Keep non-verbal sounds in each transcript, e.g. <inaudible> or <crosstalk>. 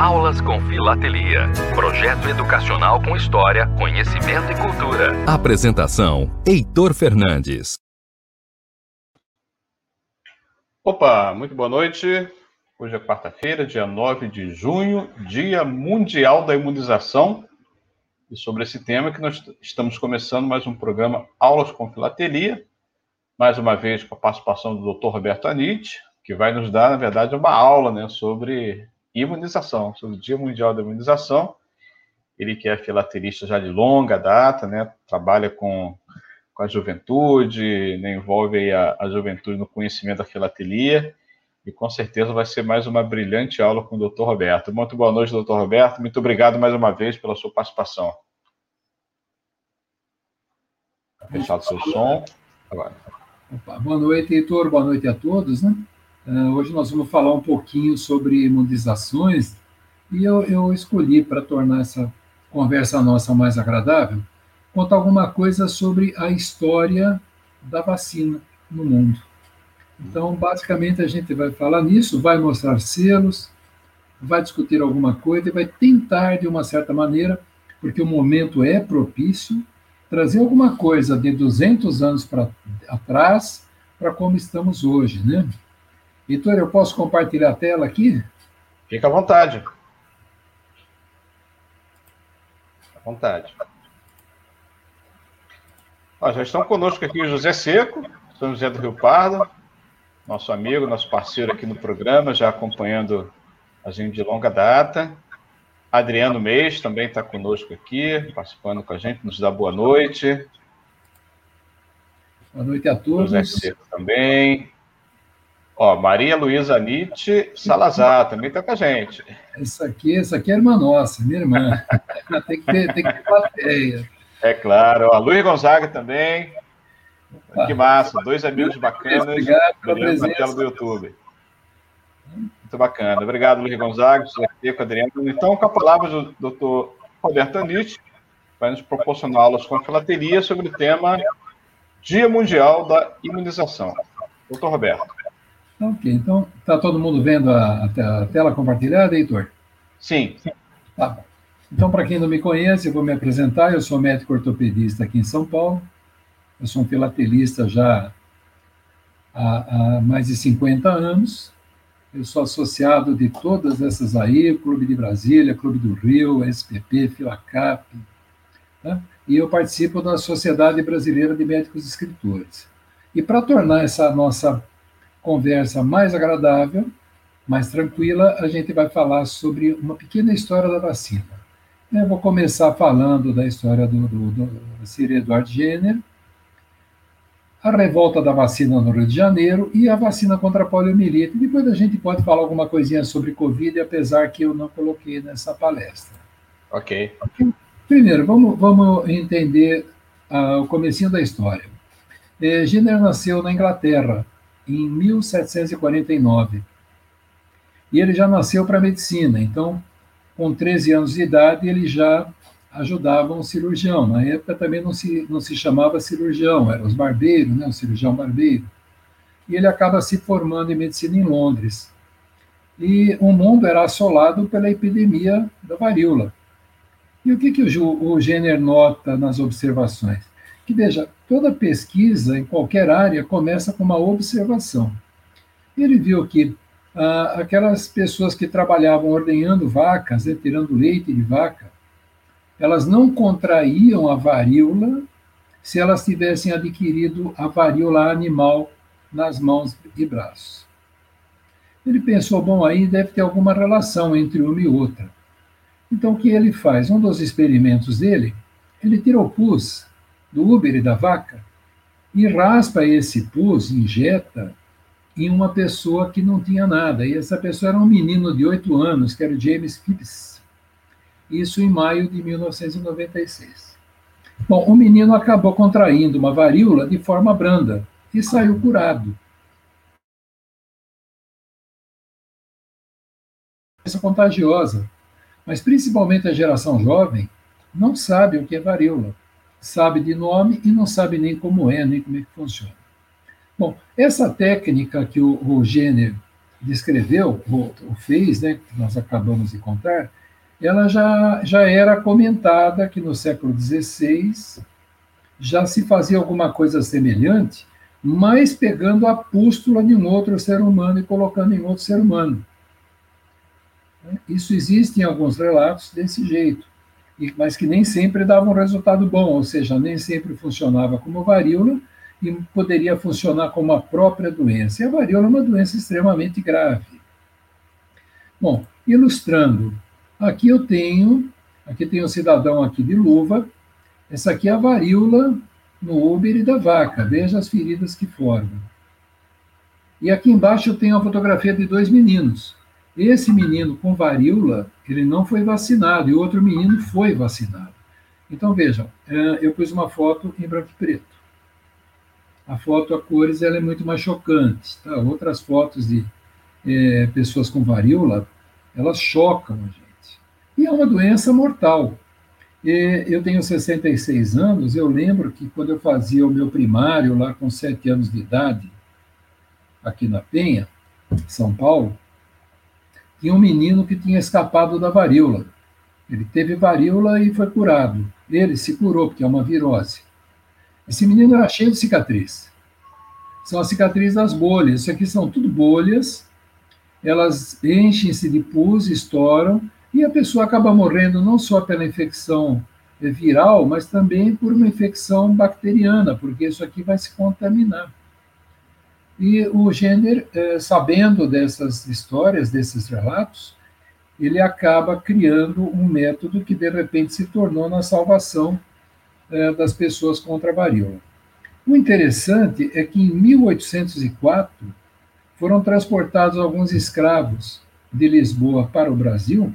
Aulas com Filatelia. Projeto educacional com história, conhecimento e cultura. Apresentação: Heitor Fernandes. Opa, muito boa noite. Hoje é quarta-feira, dia 9 de junho, Dia Mundial da Imunização. E sobre esse tema que nós estamos começando mais um programa Aulas com Filatelia. Mais uma vez com a participação do Dr. Roberto Anite, que vai nos dar, na verdade, uma aula né, sobre imunização, sobre o Dia Mundial da Imunização. Ele que é filatelista já de longa data, né, trabalha com, com a juventude, né, envolve a, a juventude no conhecimento da filatelia, e com certeza vai ser mais uma brilhante aula com o Dr. Roberto. Muito boa noite, Dr. Roberto. Muito obrigado mais uma vez pela sua participação. Fechado seu som. Agora. Opa, boa noite, Heitor. Boa noite a todos. Né? Uh, hoje nós vamos falar um pouquinho sobre imunizações e eu, eu escolhi, para tornar essa conversa nossa mais agradável, contar alguma coisa sobre a história da vacina no mundo. Então, basicamente, a gente vai falar nisso, vai mostrar selos, vai discutir alguma coisa e vai tentar, de uma certa maneira, porque o momento é propício, trazer alguma coisa de 200 anos para atrás para como estamos hoje, né? Heitor, eu posso compartilhar a tela aqui? Fica à vontade. À vontade. Ó, já estão conosco aqui o José Seco, São José do Rio Pardo, nosso amigo, nosso parceiro aqui no programa, já acompanhando a gente de longa data. Adriano Mês também está conosco aqui, participando com a gente, nos dá boa noite. Boa noite a todos. José Seco também. Ó, Maria Luísa Nietzsche Salazar também está com a gente. Essa aqui, essa aqui é irmã nossa, minha irmã. <laughs> tem, que ter, tem que ter plateia. É claro. Ó, Luiz Gonzaga também. Opa. Que massa, dois amigos bacanas. Obrigado pela presença. Tela do YouTube. Muito bacana. Obrigado, Luiz Gonzaga, com Adriano. Então, com a palavra do doutor Roberto Nietzsche, vai nos proporcionar aulas com filateria sobre o tema Dia Mundial da Imunização. Doutor Roberto. Ok, então está todo mundo vendo a, a, tela compartilhada, Heitor? Sim. Tá bom. Então, para quem não me conhece, eu vou me apresentar. Eu sou médico ortopedista aqui em São Paulo. Eu sou um filatelista já há, há mais de 50 anos. Eu sou associado de todas essas aí, Clube de Brasília, Clube do Rio, SPP, Filacap. Tá? E eu participo da Sociedade Brasileira de Médicos Escritores. E para tornar essa nossa conversa mais agradável, mais tranquila, a gente vai falar sobre uma pequena história da vacina. Eu vou começar falando da história do, do, do Sir Edward Jenner, a revolta da vacina no Rio de Janeiro e a vacina contra a poliomielite. Depois a gente pode falar alguma coisinha sobre Covid, apesar que eu não coloquei nessa palestra. Ok. Primeiro, vamos, vamos entender uh, o comecinho da história. Eh, Jenner nasceu na Inglaterra, em 1749. E ele já nasceu para a medicina, então, com 13 anos de idade, ele já ajudava um cirurgião. Na época também não se, não se chamava cirurgião, eram os barbeiros, né, o cirurgião barbeiro. E ele acaba se formando em medicina em Londres. E o mundo era assolado pela epidemia da varíola. E o que, que o, o Jenner nota nas observações? Que, veja, toda pesquisa em qualquer área começa com uma observação. Ele viu que ah, aquelas pessoas que trabalhavam ordenhando vacas, né, tirando leite de vaca, elas não contraíam a varíola se elas tivessem adquirido a varíola animal nas mãos e braços. Ele pensou, bom, aí deve ter alguma relação entre uma e outra. Então, o que ele faz? Um dos experimentos dele, ele tira o pus do Uber e da vaca e raspa esse pus, injeta em uma pessoa que não tinha nada. E essa pessoa era um menino de oito anos, que era o James Phipps. Isso em maio de 1996. Bom, o menino acabou contraindo uma varíola de forma branda e saiu curado. É contagiosa, mas principalmente a geração jovem não sabe o que é varíola sabe de nome e não sabe nem como é, nem como é que funciona. Bom, essa técnica que o, o descreveu, ou, ou fez, né, que nós acabamos de contar, ela já, já era comentada que no século XVI já se fazia alguma coisa semelhante, mas pegando a pústula de um outro ser humano e colocando em outro ser humano. Isso existe em alguns relatos desse jeito, mas que nem sempre dava um resultado bom, ou seja, nem sempre funcionava como varíola e poderia funcionar como a própria doença. E a varíola é uma doença extremamente grave. Bom, ilustrando, aqui eu tenho, aqui tem um cidadão aqui de luva, essa aqui é a varíola no úbere da vaca, veja as feridas que formam. E aqui embaixo eu tenho a fotografia de dois meninos. Esse menino com varíola, ele não foi vacinado, e outro menino foi vacinado. Então, vejam, é, eu pus uma foto em branco e preto. A foto a cores ela é muito mais chocante. Tá? Outras fotos de é, pessoas com varíola, elas chocam a gente. E é uma doença mortal. Eu tenho 66 anos, eu lembro que quando eu fazia o meu primário lá com 7 anos de idade, aqui na Penha, São Paulo, tinha um menino que tinha escapado da varíola. Ele teve varíola e foi curado. Ele se curou, porque é uma virose. Esse menino era cheio de cicatriz. São as cicatrizes das bolhas. Isso aqui são tudo bolhas. Elas enchem-se de pus, estouram, e a pessoa acaba morrendo não só pela infecção viral, mas também por uma infecção bacteriana, porque isso aqui vai se contaminar. E o Jenner, eh, sabendo dessas histórias, desses relatos, ele acaba criando um método que de repente se tornou na salvação eh, das pessoas contra a varíola. O interessante é que em 1804 foram transportados alguns escravos de Lisboa para o Brasil,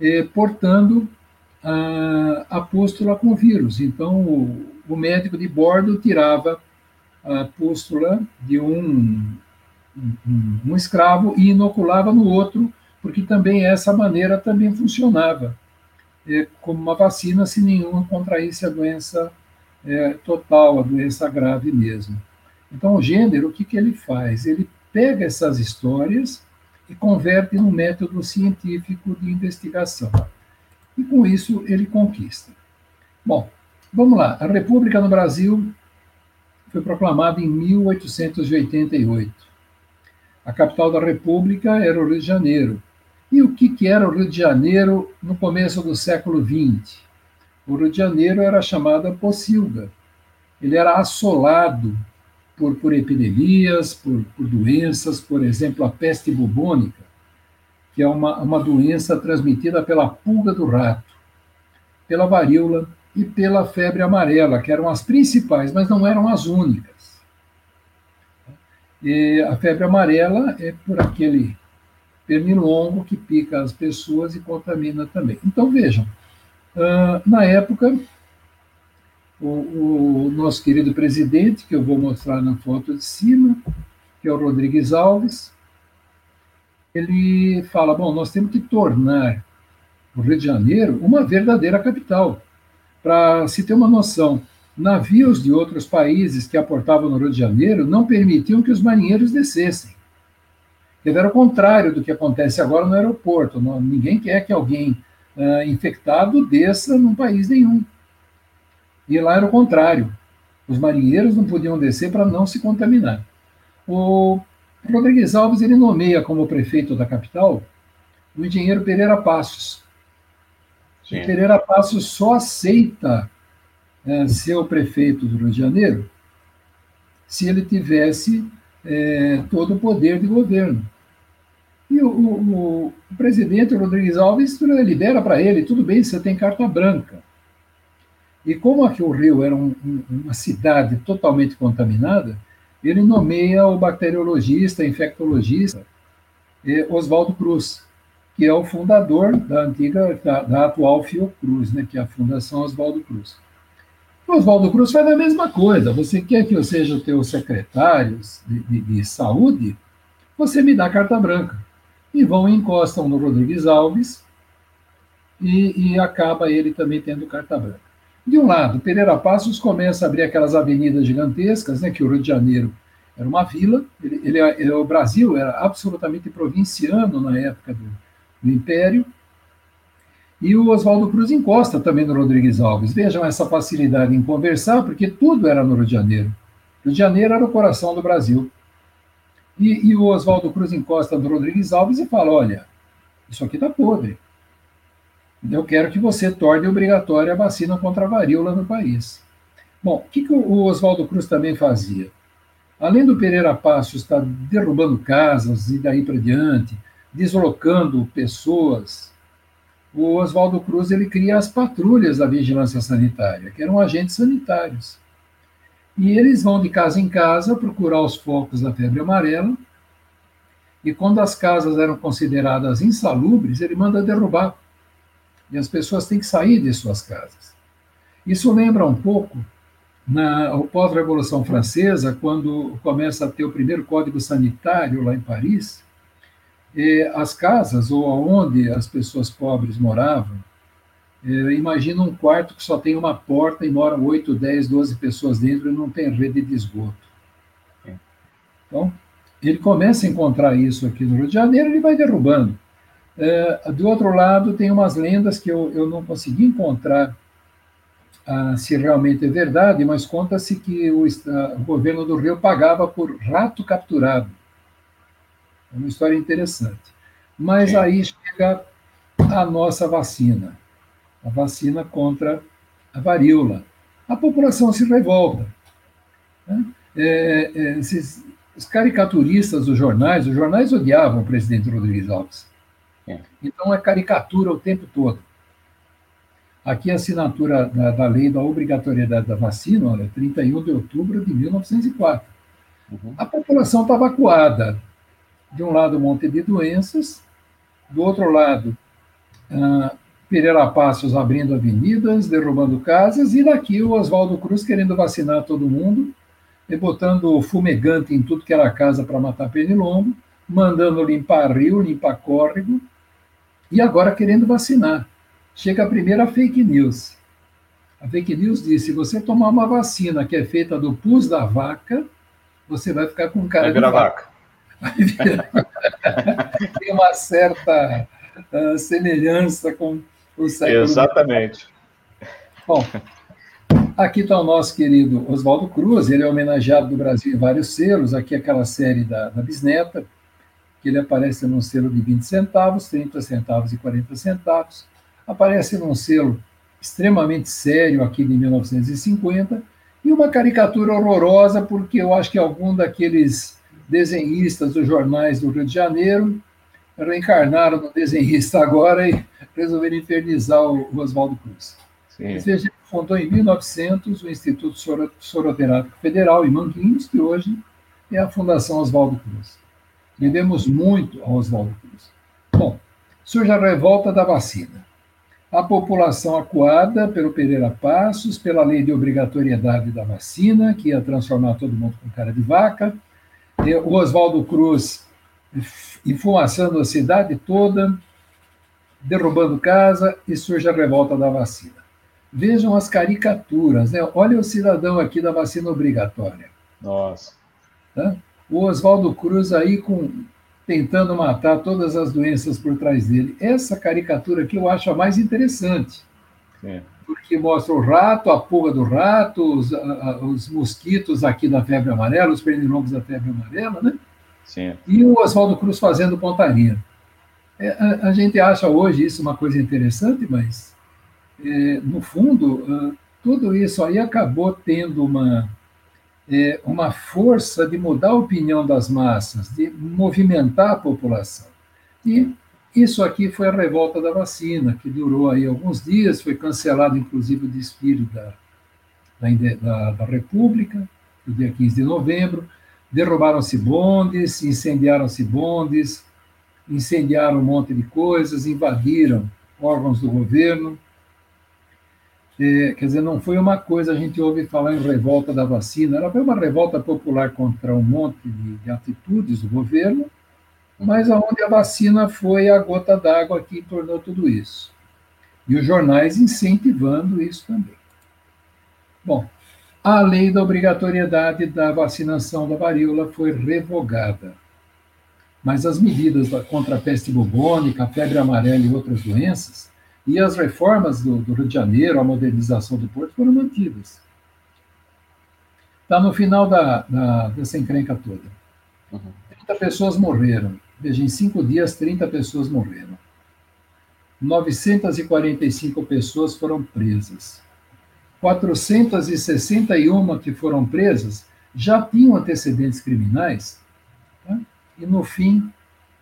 eh, portando a, a pústula com vírus. Então, o, o médico de bordo tirava a pústula de um, um, um escravo e inoculava no outro, porque também essa maneira também funcionava é, como uma vacina se nenhuma contraísse a doença é, total, a doença grave mesmo. Então, o gênero, o que, que ele faz? Ele pega essas histórias e converte num método científico de investigação. E com isso ele conquista. Bom, vamos lá. A República no Brasil foi proclamada em 1888. A capital da República era o Rio de Janeiro. E o que, era o Rio de Janeiro no começo do século XX? O Rio de Janeiro era chamada Pocilga. Ele era assolado por, por epidemias, por, por doenças, por exemplo, a peste bubônica, que é uma, uma doença transmitida pela pulga do rato, pela varíola, e pela febre amarela, que eram as principais, mas não eram as únicas. E a febre amarela é por aquele pernilongo que pica as pessoas e contamina também. Então, vejam, uh, na época, o, o, nosso querido presidente, que eu vou mostrar na foto de cima, que é o Rodrigues Alves, ele fala: bom, nós temos que tornar o Rio de Janeiro uma verdadeira capital. Para se ter uma noção, navios de outros países que aportavam no Rio de Janeiro não permitiam que os marinheiros descessem. Era o contrário do que acontece agora no aeroporto. Ninguém quer que alguém uh, infectado desça num país nenhum. E lá era o contrário. Os marinheiros não podiam descer para não se contaminar. O Rodrigues Alves ele nomeia como prefeito da capital o engenheiro Pereira Passos, Sim. Pereira Passos só aceita é, ser o prefeito do Rio de Janeiro se ele tivesse é, todo o poder de governo. E o, o, o presidente Rodrigues Alves libera para ele, tudo bem, você tem carta branca. E como aqui o Rio era um, uma cidade totalmente contaminada, ele nomeia o bacteriologista, infectologista eh, Oswaldo Cruz que é o fundador da antiga, da, da atual Fiocruz, né, que é a Fundação Oswaldo Cruz. O Oswaldo Cruz faz a mesma coisa. Você quer que eu seja o teu secretário de, de, de saúde? Você me dá carta branca. E vão e encostam no Rodrigues Alves e, e acaba ele também tendo carta branca. De um lado, Pereira Passos começa a abrir aquelas avenidas gigantescas, né, que o Rio de Janeiro era uma vila, ele, ele, ele, o Brasil era absolutamente provinciano na época do, do Império, e o Oswaldo Cruz encosta também no Rodrigues Alves. Vejam essa facilidade em conversar, porque tudo era no Rio de Janeiro. Rio de Janeiro era o coração do Brasil. E, e o Oswaldo Cruz encosta no Rodrigues Alves e fala: olha, isso aqui está podre. Eu quero que você torne obrigatória a vacina contra a varíola no país. Bom, o que, que o Oswaldo Cruz também fazia? Além do Pereira Passos estar derrubando casas e daí para diante, deslocando pessoas, o Oswaldo Cruz ele cria as patrulhas da vigilância sanitária, que eram agentes sanitários. E eles vão de casa em casa procurar os focos da febre amarela. E quando as casas eram consideradas insalubres, ele manda derrubar. E as pessoas têm que sair de suas casas. Isso lembra um pouco na pós-revolução francesa, quando começa a ter o primeiro código sanitário lá em Paris, as casas ou onde as pessoas pobres moravam, imagina um quarto que só tem uma porta e moram 8, 10, 12 pessoas dentro e não tem rede de esgoto. Então, ele começa a encontrar isso aqui no Rio de Janeiro, ele vai derrubando. do outro lado, tem umas lendas que eu, eu não consegui encontrar ah, se realmente é verdade, mas conta-se que o, ah, o, governo do Rio pagava por rato capturado. É uma história interessante. Mas Sim. aí chega a nossa vacina, a vacina contra a varíola. A população se revolta. Né? É, é, esses, os caricaturistas dos jornais, os jornais odiavam o presidente Rodrigues Alves. É. Então é caricatura o tempo todo. Aqui a assinatura da, da, lei da obrigatoriedade da vacina, olha, 31 de outubro de 1904. Uhum. A população estava acuada. De um lado, um monte de doenças, do outro lado, uh, Pereira Passos abrindo avenidas, derrubando casas, e daqui o Oswaldo Cruz querendo vacinar todo mundo, e botando fumegante em tudo que era casa para matar pernilongo, mandando limpar rio, limpar córrego, e agora querendo vacinar chega a primeira fake news. A fake news diz: se você tomar uma vacina que é feita do pus da vaca, você vai ficar com cara vai de vaca. <laughs> Tem uma certa uh, semelhança com o século. Exatamente. Bom, aqui está o nosso querido Oswaldo Cruz, ele é homenageado do Brasil em vários selos. Aqui aquela série da, da Bisneta, que ele aparece num selo de 20 centavos, 30 centavos e 40 centavos aparece num selo extremamente sério aqui de 1950 e uma caricatura horrorosa porque eu acho que algum daqueles desenhistas dos jornais do Rio de Janeiro reencarnaram no desenhista agora e resolveram infernizar o Oswaldo Cruz. Sim. fundou em 1900 o Instituto Soroterápico Federal em Manguinhos, que hoje é a Fundação Oswaldo Cruz. Devemos muito ao Oswaldo Cruz. Bom, surge a revolta da vacina a população acuada pelo Pereira Passos, pela lei de obrigatoriedade da vacina, que ia transformar todo mundo com cara de vaca, o Oswaldo Cruz enfumaçando a cidade toda, derrubando casa e surge a revolta da vacina. Vejam as caricaturas, né? Olha o cidadão aqui da vacina obrigatória. Nossa. Tá? O Oswaldo Cruz aí com tentando matar todas as doenças por trás dele. Essa caricatura que eu acho a mais interessante. É. Porque mostra o rato, a pulga do rato, os, a, os mosquitos aqui da febre amarela, os pernilongos da febre amarela, né? Sim. E o Oswaldo Cruz fazendo pontaria. É, a, a, gente acha hoje isso uma coisa interessante, mas, é, no fundo, uh, tudo isso aí acabou tendo uma, é, uma força de mudar a opinião das massas, de movimentar a população. E isso aqui foi a revolta da vacina, que durou aí alguns dias, foi cancelado inclusive o desfile da, da, da República, no dia 15 de novembro, derrubaram-se bondes, incendiaram-se bondes, incendiaram um monte de coisas, invadiram órgãos do governo, é, quer dizer, não foi uma coisa, a gente ouve falar em revolta da vacina, ela foi uma revolta popular contra um monte de, de atitudes do governo, mas aonde a vacina foi a gota d'água que tornou tudo isso. E os jornais incentivando isso também. Bom, a lei da obrigatoriedade da vacinação da varíola foi revogada. Mas as medidas contra a peste bubônica, a febre amarela e outras doenças, e as reformas do, do Rio de Janeiro, a modernização do porto, foram mantidas. Está no final da, da, dessa encrenca toda. Uhum. 30 pessoas morreram. Veja, em cinco dias, 30 pessoas morreram. 945 pessoas foram presas. 461 que foram presas já tinham antecedentes criminais tá? e, no fim,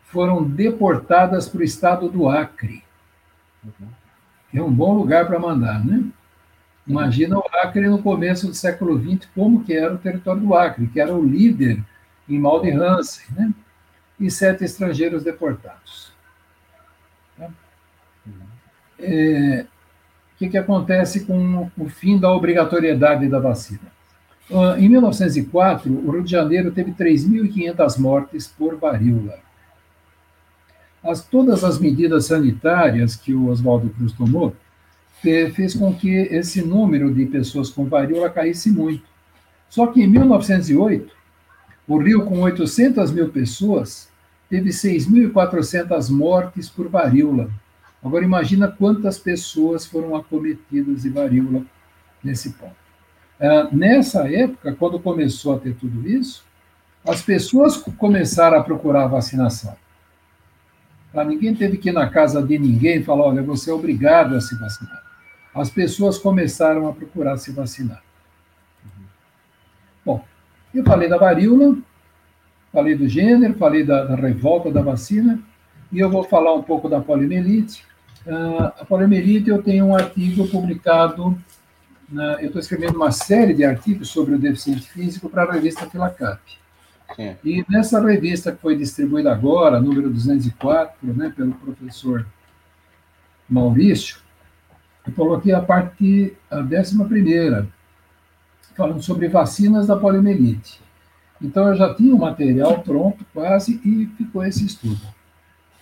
foram deportadas para o estado do Acre, que é um bom lugar para mandar, né? Imagina o Acre no começo do século XX, como que era o território do Acre, que era o líder em mal de Hansen, né? E sete estrangeiros deportados. Tá? É, o que, que acontece com o fim da obrigatoriedade da vacina? Ah, em 1904, o Rio de Janeiro teve 3.500 mortes por varíola. As, todas as medidas sanitárias que o Oswaldo Cruz tomou fez com que esse número de pessoas com varíola caísse muito. Só que em 1908, o Rio, com 800 mil pessoas, teve 6.400 mortes por varíola. Agora, imagina quantas pessoas foram acometidas de varíola nesse ponto. Uh, nessa época, quando começou a ter tudo isso, as pessoas começaram a procurar a vacinação. Tá? Ninguém teve que ir na casa de ninguém e falar: olha, você é obrigado a se vacinar as pessoas começaram a procurar se vacinar. Bom, eu falei da varíola, falei do gênero, falei da, da revolta da vacina, e eu vou falar um pouco da poliomielite. Uh, a poliomielite, eu tenho um artigo publicado, na, eu estou escrevendo uma série de artigos sobre o deficiente físico para a revista Filacap. Sim. E nessa revista que foi distribuída agora, número 204, né, pelo professor Maurício, eu coloquei a parte, a décima primeira, falando sobre vacinas da poliomielite. Então, eu já tinha o material pronto, quase, e ficou esse estudo.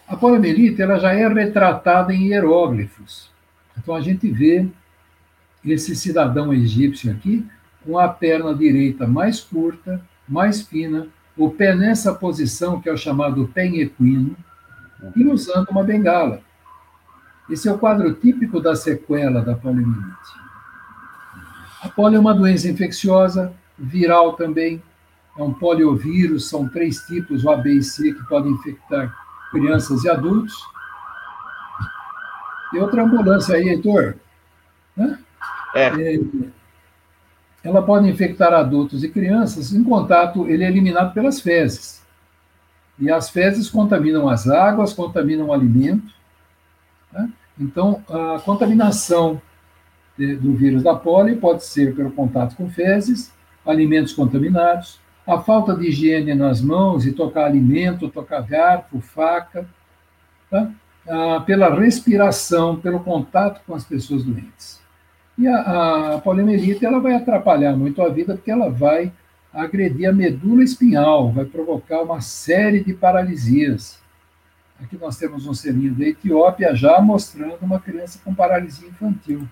A poliomielite, ela já é retratada em hieróglifos. Então, a gente vê esse cidadão egípcio aqui, com a perna direita mais curta, mais fina, o pé nessa posição, que é o chamado pé equino, e usando uma bengala. Esse é o quadro típico da sequela da poliomielite. A polio é uma doença infecciosa, viral também, é um poliovírus, são três tipos, o A, B e C, que podem infectar crianças e adultos. E outra ambulância aí, Heitor. Né? É. é. Ela pode infectar adultos e crianças em contato, ele é eliminado pelas fezes. E as fezes contaminam as águas, contaminam o alimento, né? Então, a contaminação do vírus da polio pode ser pelo contato com fezes, alimentos contaminados, a falta de higiene nas mãos e tocar alimento, tocar garfo, faca, tá? ah, pela respiração, pelo contato com as pessoas doentes. E a, a poliomielite ela vai atrapalhar muito a vida porque ela vai agredir a medula espinhal, vai provocar uma série de paralisias. Aqui nós temos um selinho da Etiópia já mostrando uma criança com paralisia infantil.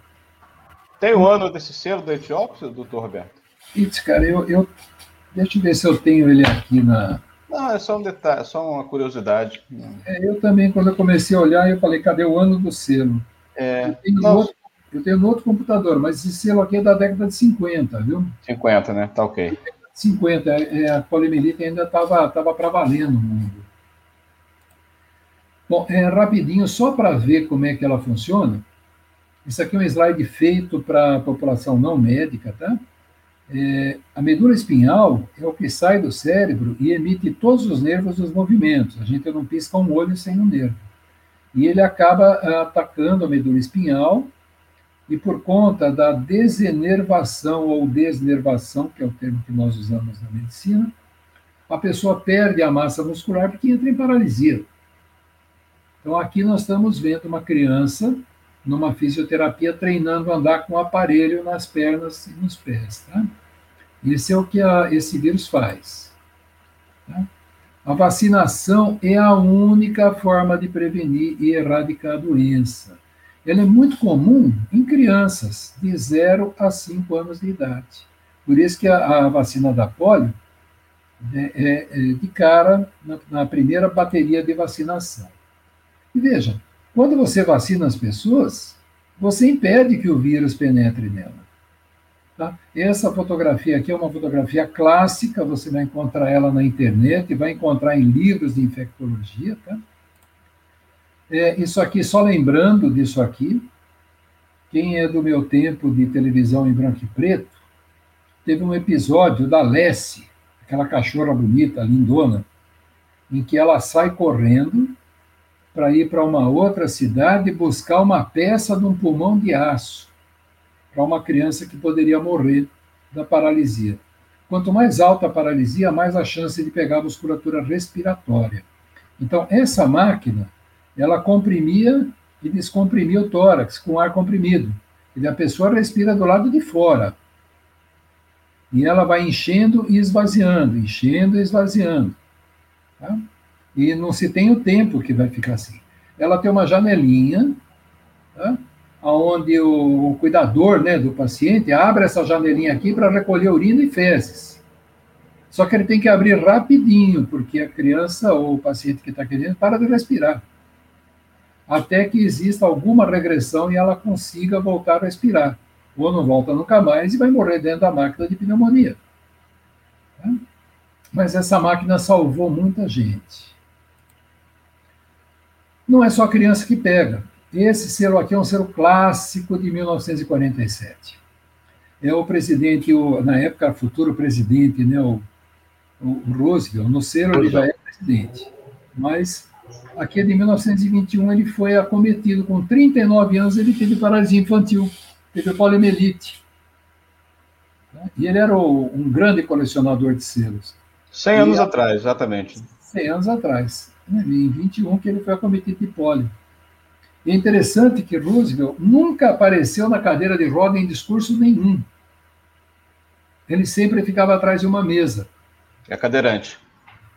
Tem o ano desse selo da Etiópia, doutor Roberto? Isso, cara, eu, eu. Deixa eu ver se eu tenho ele aqui na. Não, é só um detalhe, é só uma curiosidade. É, eu também, quando eu comecei a olhar, eu falei, cadê o ano do selo? É, eu, tenho no outro, eu tenho no outro computador, mas esse selo aqui é da década de 50, viu? 50, né? Tá ok. 50, é, a poliomielite ainda estava tava para valer no mundo. Bom, é, rapidinho, só para ver como é que ela funciona, isso aqui é um slide feito para a população não médica, tá? É, a medula espinhal é o que sai do cérebro e emite todos os nervos dos movimentos. A gente não pisca um olho sem um nervo. E ele acaba ah, atacando a medula espinhal e por conta da desenervação ou desnervação, que é o termo que nós usamos na medicina, a pessoa perde a massa muscular porque entra em paralisia. Então, aqui nós estamos vendo uma criança numa fisioterapia treinando a andar com um aparelho nas pernas e nos pés. Tá? Esse é o que a, esse vírus faz. Tá? A vacinação é a única forma de prevenir e erradicar a doença. Ela é muito comum em crianças de 0 a 5 anos de idade. Por isso que a, a vacina da polio é, é, é de cara na, na primeira bateria de vacinação. E veja, quando você vacina as pessoas, você impede que o vírus penetre nela. Tá? Essa fotografia aqui é uma fotografia clássica, você vai encontrar ela na internet, vai encontrar em livros de infectologia. Tá? É, isso aqui, só lembrando disso aqui, quem é do meu tempo de televisão em branco e preto, teve um episódio da Lessie, aquela cachorra bonita, lindona, em que ela sai correndo para ir para uma outra cidade buscar uma peça de um pulmão de aço para uma criança que poderia morrer da paralisia. Quanto mais alta a paralisia, mais a chance de pegar a musculatura respiratória. Então, essa máquina, ela comprimia e descomprimia o tórax com ar comprimido. E a pessoa respira do lado de fora. E ela vai enchendo e esvaziando, enchendo e esvaziando. Tá? E não se tem o tempo que vai ficar assim. Ela tem uma janelinha, tá? onde o cuidador né, do paciente abre essa janelinha aqui para recolher urina e fezes. Só que ele tem que abrir rapidinho, porque a criança ou o paciente que está querendo para de respirar. Até que exista alguma regressão e ela consiga voltar a respirar. Ou não volta nunca mais e vai morrer dentro da máquina de pneumonia. Tá? Mas essa máquina salvou muita gente. Não é só criança que pega. Esse selo aqui é um selo clássico de 1947. É o presidente, o, na época, futuro presidente, né, o, o Roosevelt, no selo ele já é presidente. Mas aqui é de 1921, ele foi acometido com 39 anos, ele teve paralisia infantil, teve poliomielite. E ele era um grande colecionador de selos. 100 anos e, atrás, exatamente. 100 anos atrás. Né, em 21 que ele foi acometido de polio. E é interessante que Roosevelt nunca apareceu na cadeira de roda em discurso nenhum. Ele sempre ficava atrás de uma mesa. É cadeirante.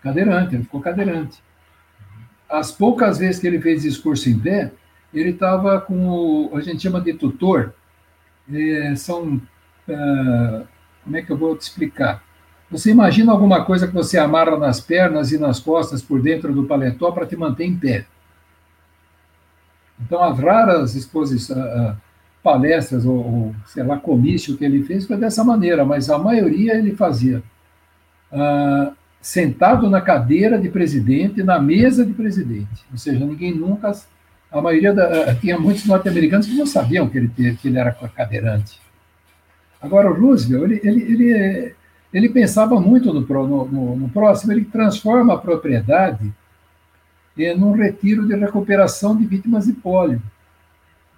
Cadeirante, ele ficou cadeirante. As poucas vezes que ele fez discurso em pé, ele estava com o, a gente chama de tutor. É, são, é, como é que eu vou te explicar? Você imagina alguma coisa que você amarra nas pernas e nas costas por dentro do paletó para te manter em pé. Então, as raras exposições, palestras ou, ou, sei lá, comício que ele fez foi dessa maneira, mas a maioria ele fazia uh, sentado na cadeira de presidente, na mesa de presidente. Ou seja, ninguém nunca. A maioria da, tinha muitos norte-americanos que não sabiam que ele, que ele era cadeirante. Agora, o Roosevelt, ele, ele, ele, ele pensava muito no, no, no próximo, ele transforma a propriedade é, num retiro de recuperação de vítimas de pólio.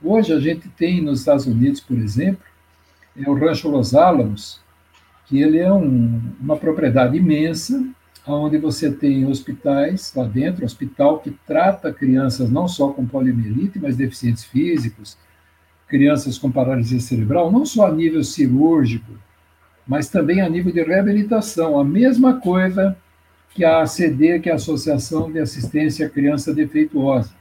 Hoje a gente tem nos Estados Unidos, por exemplo, é o Rancho Los Alamos, que ele é um, uma propriedade imensa, onde você tem hospitais lá dentro, hospital que trata crianças não só com poliomielite, mas deficientes físicos, crianças com paralisia cerebral, não só a nível cirúrgico, mas também a nível de reabilitação. A mesma coisa que a ACD, que é a Associação de Assistência à Criança Defeituosa.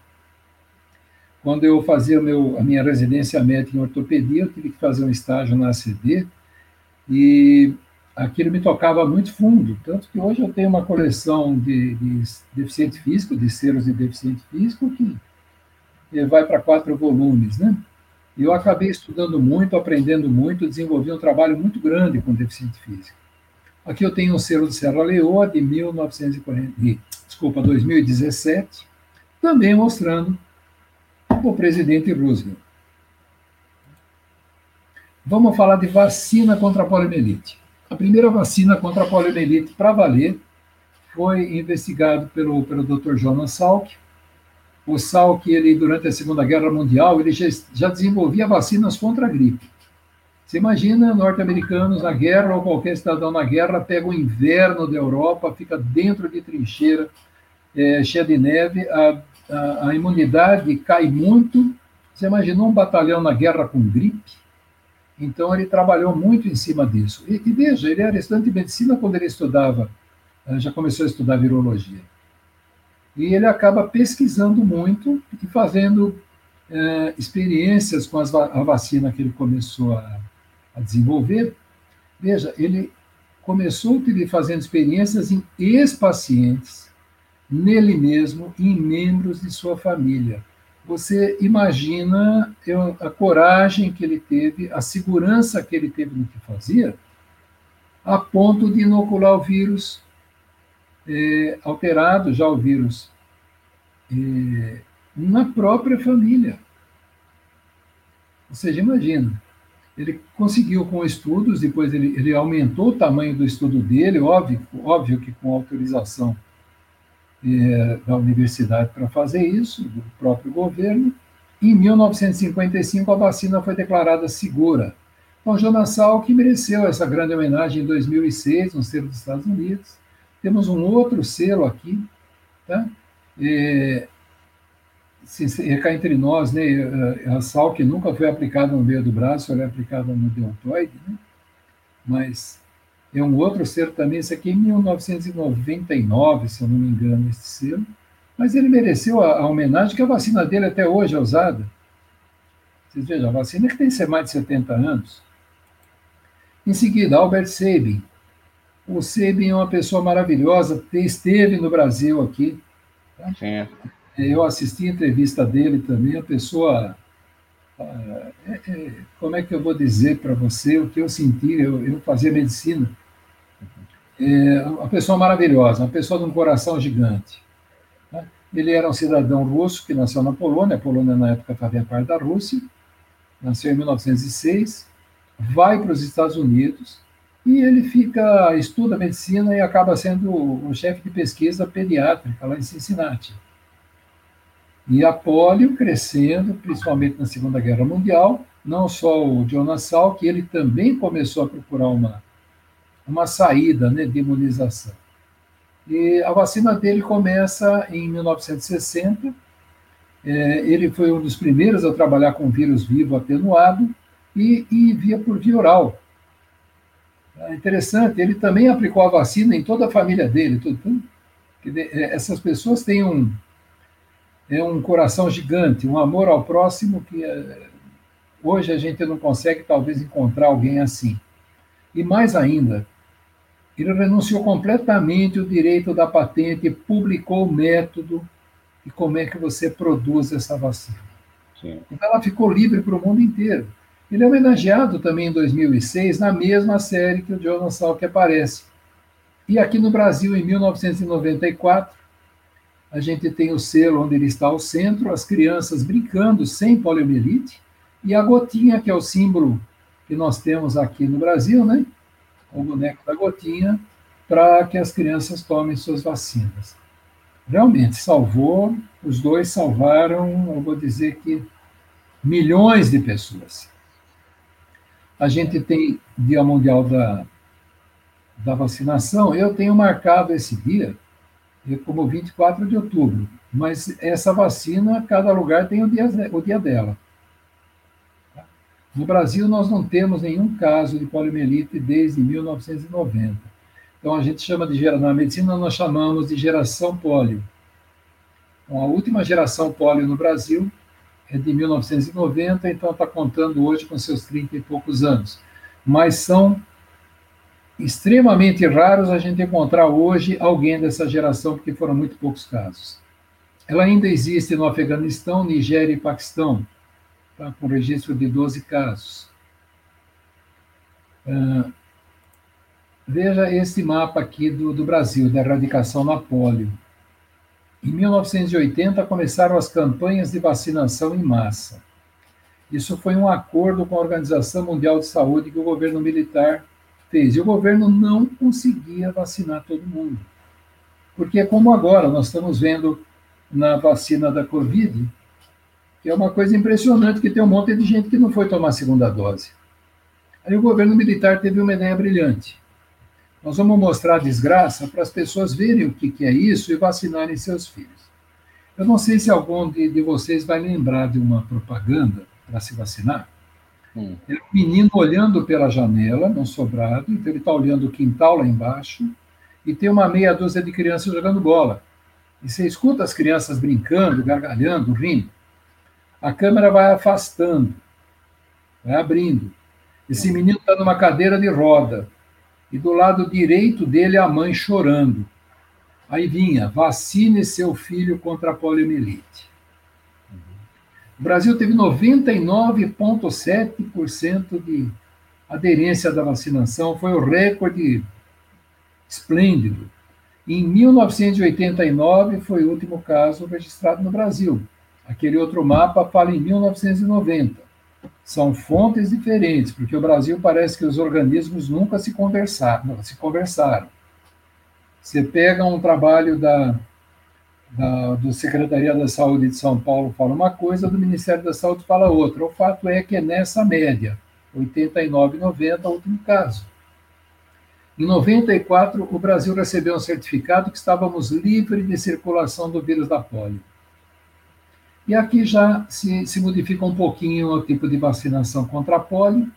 Quando eu fazia meu, a minha residência médica em ortopedia, eu tive que fazer um estágio na ACD e aquilo me tocava muito fundo, tanto que hoje eu tenho uma coleção de, de deficiente físico, de selos de deficiente físico, que vai para quatro volumes, né? E eu acabei estudando muito, aprendendo muito, desenvolvi um trabalho muito grande com deficiente físico. Aqui eu tenho um selo de Serra Leoa de 1940, desculpa, 2017, também mostrando o presidente Roosevelt. Vamos falar de vacina contra a poliomielite. A primeira vacina contra a poliomielite para valer foi investigado pelo, pelo Dr. Jonas Salk. O Salk, ele, durante a Segunda Guerra Mundial, ele já, já desenvolvia vacinas contra a gripe. Você imagina norte-americanos na guerra ou qualquer cidadão na guerra pega o inverno da Europa, fica dentro de trincheira, é, cheia de neve, a, a, a, imunidade cai muito. Você imaginou um batalhão na guerra com gripe? Então ele trabalhou muito em cima disso. E, e veja, ele era estudante de medicina quando ele estudava, já começou a estudar virologia. E ele acaba pesquisando muito e fazendo é, experiências com as, a vacina que ele começou a, a desenvolver, Veja, ele começou fazendo experiências em ex-pacientes, nele mesmo e em membros de sua família. Você imagina a coragem que ele teve, a segurança que ele teve no que fazia, a ponto de inocular o vírus é, alterado, já o vírus, é, na própria família. Ou seja, imagina, ele conseguiu com estudos, depois ele, ele aumentou o tamanho do estudo dele, óbvio, óbvio que com autorização é, da universidade para fazer isso, do próprio governo. Em 1955, a vacina foi declarada segura. Então, Jonas Salk mereceu essa grande homenagem em 2006, no selo dos Estados Unidos. Temos um outro selo aqui, tá? É, se, é cá entre nós, né, a Salk nunca foi aplicada no meio do braço, ela é aplicada no deltoide, né? mas é um outro selo também, esse aqui é em 1999, se eu não me engano, esse selo, mas ele mereceu a, a homenagem que a vacina dele até hoje é usada. Vocês vejam, a vacina que tem mais de 70 anos. Em seguida, Albert Sabin. O Sabin é uma pessoa maravilhosa, esteve no Brasil aqui. Tá? Sim. Eu assisti a entrevista dele também, a pessoa. Ah, é, é, como é que eu vou dizer para você o que eu senti? Eu, eu fazia medicina. É, uma pessoa maravilhosa, uma pessoa de um coração gigante. Né? Ele era um cidadão russo que nasceu na Polônia, a Polônia na época fazia parte da Rússia, nasceu em 1906, vai para os Estados Unidos e ele fica, estuda medicina e acaba sendo o chefe de pesquisa pediátrica lá em Cincinnati. E a polio crescendo, principalmente na Segunda Guerra Mundial, não só o Jonas Salk, ele também começou a procurar uma, uma saída né, de imunização. E a vacina dele começa em 1960. É, ele foi um dos primeiros a trabalhar com vírus vivo atenuado e, e via por via oral. É interessante, ele também aplicou a vacina em toda a família dele. Tudo. É, essas pessoas têm um, é um coração gigante, um amor ao próximo que é, hoje a gente não consegue talvez encontrar alguém assim. E mais ainda, ele renunciou completamente o direito da patente e publicou o método e como é que você produz essa vacina. Sim. Então ela ficou livre para o mundo inteiro. Ele é homenageado também em 2006 na mesma série que o Jonas Salk aparece. E aqui no Brasil, em 1994, a gente tem o selo onde ele está ao centro, as crianças brincando sem poliomielite, e a gotinha, que é o símbolo que nós temos aqui no Brasil, né? O boneco da gotinha, para que as crianças tomem suas vacinas. Realmente, salvou, os dois salvaram, eu vou dizer que milhões de pessoas. A gente tem Dia Mundial da, da Vacinação, eu tenho marcado esse dia como 24 de outubro. Mas essa vacina, cada lugar tem o dia, o dia dela. No Brasil, nós não temos nenhum caso de poliomielite desde 1990. Então, a gente chama de, na medicina, nós chamamos de geração polio. Então, a última geração polio no Brasil é de 1990, então está contando hoje com seus 30 e poucos anos. Mas são extremamente raros a gente encontrar hoje alguém dessa geração, porque foram muito poucos casos. Ela ainda existe no Afeganistão, Nigéria e Paquistão, tá, com registro de 12 casos. Uh, veja esse mapa aqui do, do Brasil, da erradicação na polio. Em 1980, começaram as campanhas de vacinação em massa. Isso foi um acordo com a Organização Mundial de Saúde que o governo militar fez. E o governo não conseguia vacinar todo mundo. Porque é como agora, nós estamos vendo na vacina da Covid, que é uma coisa impressionante, que tem um monte de gente que não foi tomar a segunda dose. Aí o governo militar teve uma ideia brilhante. Nós vamos mostrar a desgraça para as pessoas verem o que, que é isso e vacinarem seus filhos. Eu não sei se algum de, de vocês vai lembrar de uma propaganda para se vacinar, Hum. É um menino olhando pela janela, no sobrado, então ele está olhando o quintal lá embaixo, e tem uma meia dúzia de crianças jogando bola. E você escuta as crianças brincando, gargalhando, rindo. A câmera vai afastando, vai abrindo. Esse menino está numa cadeira de roda. E do lado direito dele a mãe chorando. Aí vinha, vacine seu filho contra a poliomielite. O Brasil teve 99,7% de aderência da vacinação, foi o recorde esplêndido. Em 1989 foi o último caso registrado no Brasil. Aquele outro mapa fala em 1990. São fontes diferentes, porque o Brasil parece que os organismos nunca se conversaram. Se conversaram. Você pega um trabalho da, da, do Secretaria da Saúde de São Paulo fala uma coisa, do Ministério da Saúde fala outra. O fato é que é nessa média, 89 90, o último caso. Em 94, o Brasil recebeu um certificado que estávamos livres de circulação do vírus da polio. E aqui já se, se modifica um pouquinho o tipo de vacinação contra a polio,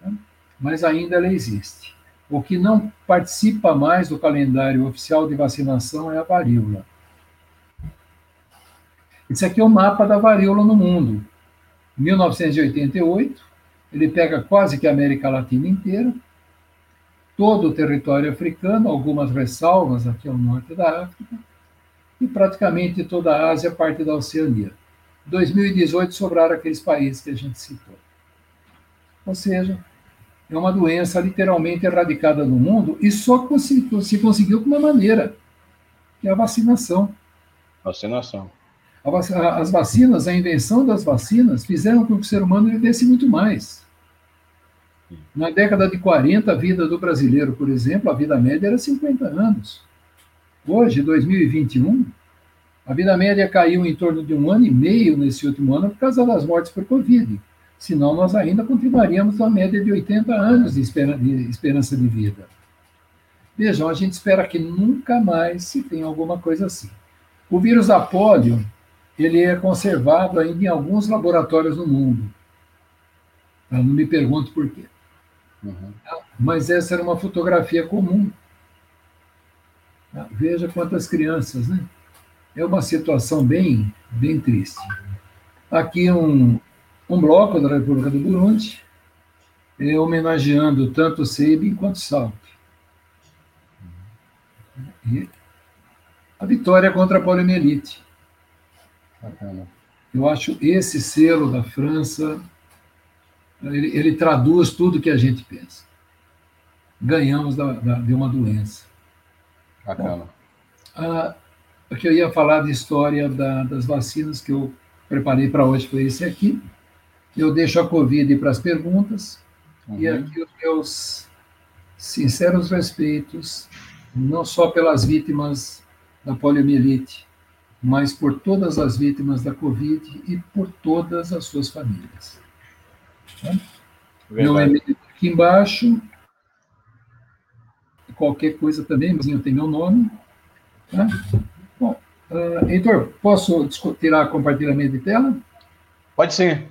né? mas ainda ela existe. O que não participa mais do calendário oficial de vacinação é a varíola. Esse aqui é o mapa da varíola no mundo. 1988, ele pega quase que a América Latina inteira, todo o território africano, algumas ressalvas aqui ao norte da África, e praticamente toda a Ásia, parte da Oceania. 2018 sobraram aqueles países que a gente citou. Ou seja, é uma doença literalmente erradicada no mundo e só se conseguiu com uma maneira, que é a vacinação. Vacinação. As vacinas, a invenção das vacinas, fizeram com que o ser humano vivesse muito mais. Na década de 40, a vida do brasileiro, por exemplo, a vida média era 50 anos. Hoje, 2021, a vida média caiu em torno de um ano e meio nesse último ano por causa das mortes por Covid senão nós ainda continuaríamos na média de 80 anos de, de esperança de vida. Vejam, a gente espera que nunca mais se tenha alguma coisa assim. O vírus da polio, ele é conservado ainda em alguns laboratórios no mundo. Eu não me pergunto por quê. Uhum. Mas essa era uma fotografia comum. Veja quantas crianças, né? É uma situação bem, bem triste. Aqui um, um bloco da República do Burundi, é, homenageando tanto Seibin quanto Salk. E a vitória contra a poliomielite. Eu acho esse selo da França, ele, ele traduz tudo que a gente pensa. Ganhamos da, da, de uma doença. Bacana. Bom, o que eu ia falar de história da, das vacinas que eu preparei para hoje foi esse aqui. Eu deixo a Covid para as perguntas uhum. e aqui os meus sinceros respeitos, não só pelas vítimas da poliomielite, mas por todas as vítimas da Covid e por todas as suas famílias. Tá? Meu e-mail aqui embaixo. Qualquer coisa também, mas tem meu nome. Tá? Uh, Heitor, posso tirar compartilhamento de tela? Pode sim.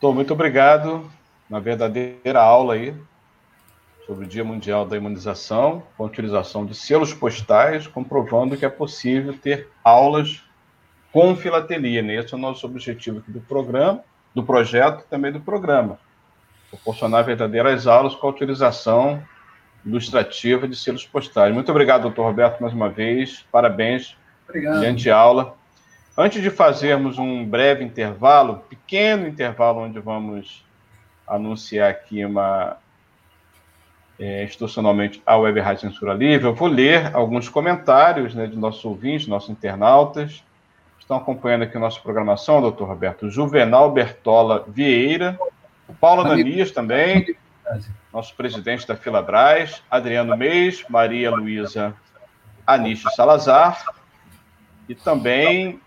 Tô, muito obrigado. Uma verdadeira aula aí sobre o Dia Mundial da Imunização, com a utilização de selos postais, comprovando que é possível ter aulas com filatelia. Né? Esse é o nosso objetivo aqui do programa, do projeto também do programa. Proporcionar verdadeiras aulas com a utilização ilustrativa de selos postais. Muito obrigado, doutor Roberto, mais uma vez. Parabéns. Obrigado. Brilhante aula. Antes de fazermos um breve intervalo, pequeno intervalo, onde vamos anunciar aqui uma é, institucionalmente a Web Rádio Censura Livre, eu vou ler alguns comentários né, de nossos ouvintes, nossos internautas. Estão acompanhando aqui a nossa programação, doutor Roberto. Juvenal Bertola Vieira, Paula Danias também, nosso presidente da Filabras, Adriano Meis, Maria Luísa Aniche Salazar, e também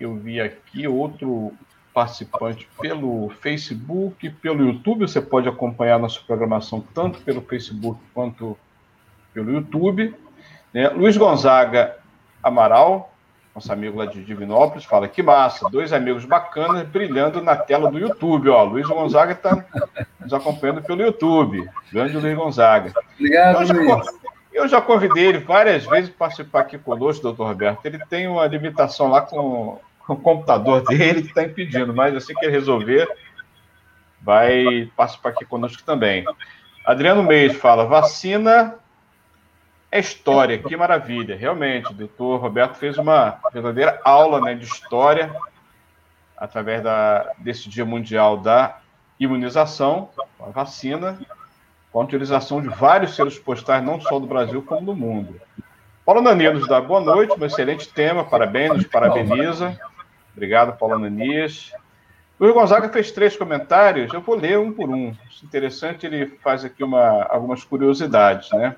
eu vi aqui outro participante pelo Facebook, pelo YouTube. Você pode acompanhar nossa programação tanto pelo Facebook quanto pelo YouTube. Né? Luiz Gonzaga Amaral, nosso amigo lá de Divinópolis, fala que massa, dois amigos bacanas brilhando na tela do YouTube. Ó, Luiz Gonzaga está nos acompanhando pelo YouTube. Grande Luiz Gonzaga. Obrigado, eu já, Luiz. Eu já convidei ele várias vezes para participar aqui conosco, doutor Roberto. Ele tem uma limitação lá com o computador dele que está impedindo, mas assim que ele resolver, vai participar aqui conosco também. Adriano Meis fala: vacina é história, que maravilha. Realmente, o doutor Roberto fez uma verdadeira aula né, de história através da, desse Dia Mundial da Imunização, a vacina, com a utilização de vários selos postais, não só do Brasil, como do mundo. Paulo Nanias nos dá boa noite, um excelente tema, parabéns, nos parabeniza. Obrigado, Paulo Nanias. Luiz Gonzaga fez três comentários, eu vou ler um por um. Interessante, ele faz aqui uma, algumas curiosidades, né?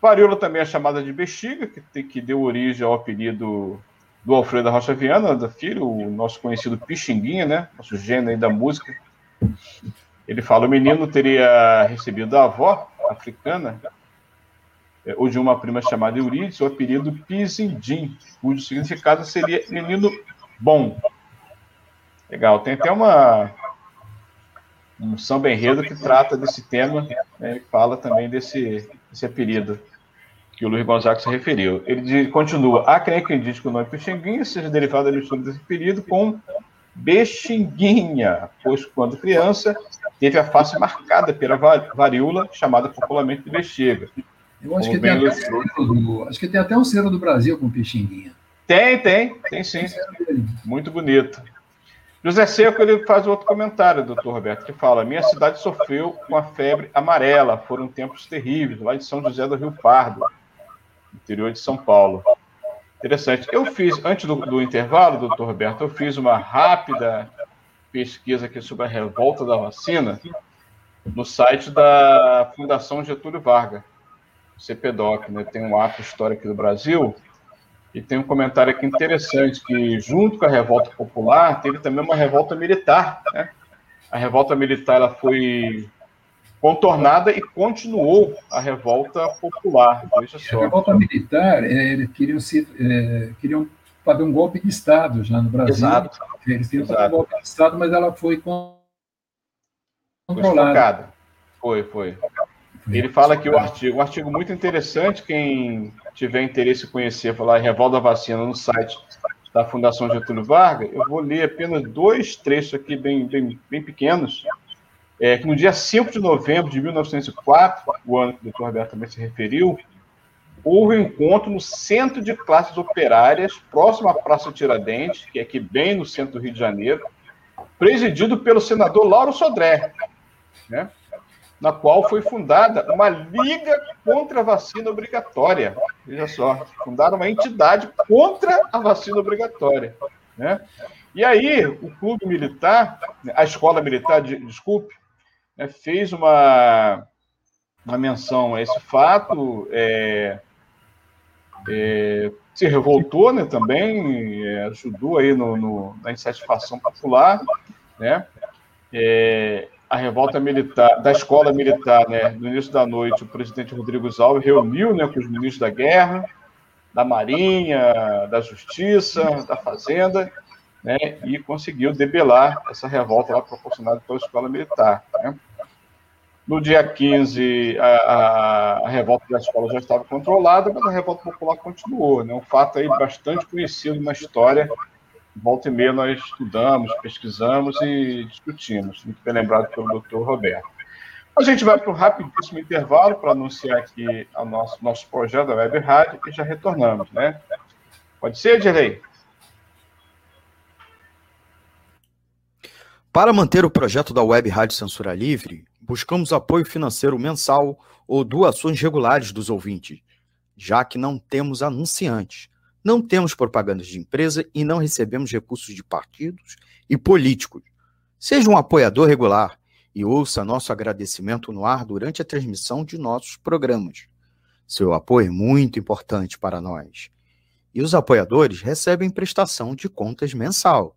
Varíola também é chamada de bexiga, que, que deu origem ao apelido do Alfredo Rocha Viana, da filho, o nosso conhecido Pixinguinha, né? Nosso gênio aí da música. Ele fala: o menino teria recebido da avó africana, é, ou de uma prima chamada Eurídice, o apelido Pizindim, cujo significado seria menino bom. Legal, tem até uma um samba enredo que trata desse tema né, fala também desse, desse apelido que o Luiz Gonzaga se referiu. Ele continua, há quem acredite que o nome Pixinguinha seja derivado da mistura desse apelido com Bexinguinha, pois quando criança teve a face marcada pela varíola, chamada popularmente de bexiga. Eu acho que, tem até do, acho que tem até um selo do Brasil com Pixinguinha. Tem, tem, tem sim. Muito bonito. José Seco ele faz outro comentário, doutor Roberto, que fala: Minha cidade sofreu com a febre amarela, foram tempos terríveis, lá de São José do Rio Pardo, interior de São Paulo. Interessante. Eu fiz, antes do, do intervalo, doutor Roberto, eu fiz uma rápida pesquisa aqui sobre a revolta da vacina no site da Fundação Getúlio Vargas, CPDOC, né? Tem um ato histórico do Brasil e tem um comentário aqui interessante, que junto com a revolta popular, teve também uma revolta militar. Né? A revolta militar ela foi contornada e continuou a revolta popular. Veja só. A revolta militar, é, eles queriam, se, é, queriam fazer um golpe de Estado já no Brasil. Exato. Eles queriam fazer um golpe de Estado, mas ela foi controlada. Foi, foi. Ele fala aqui o artigo, um artigo muito interessante, quem tiver interesse em conhecer, falar Revolta da Vacina no site da Fundação Getúlio Vargas, eu vou ler apenas dois trechos aqui bem, bem, bem pequenos, é, que no dia 5 de novembro de 1904, o ano que o doutor Roberto também se referiu, houve um encontro no Centro de Classes Operárias, próximo à Praça Tiradentes, que é aqui bem no centro do Rio de Janeiro, presidido pelo senador Lauro Sodré, né? na qual foi fundada uma liga contra a vacina obrigatória. Veja só, fundaram uma entidade contra a vacina obrigatória. Né? E aí, o clube militar, a escola militar, desculpe, né, fez uma, uma menção a esse fato, é, é, se revoltou né, também, é, ajudou aí no, no, na insatisfação popular, né? É, a revolta militar, da escola militar, né, no início da noite, o presidente Rodrigo Alves reuniu né, com os ministros da guerra, da Marinha, da Justiça, da Fazenda, né, e conseguiu debelar essa revolta lá proporcionada pela escola militar. Né. No dia 15, a, a, a, revolta da escola já estava controlada, mas a revolta popular continuou. Né, um fato aí bastante conhecido na história volta e meia nós estudamos, pesquisamos e discutimos, muito bem lembrado pelo doutor Roberto. A gente vai para um rapidíssimo intervalo para anunciar aqui o nosso, nosso projeto da Web Rádio e já retornamos, né? Pode ser, Direi? Para manter o projeto da Web Rádio Censura Livre, buscamos apoio financeiro mensal ou doações regulares dos ouvintes, já que não temos anunciantes. Não temos propagandas de empresa e não recebemos recursos de partidos e políticos. Seja um apoiador regular e ouça nosso agradecimento no ar durante a transmissão de nossos programas. Seu apoio é muito importante para nós. E os apoiadores recebem prestação de contas mensal.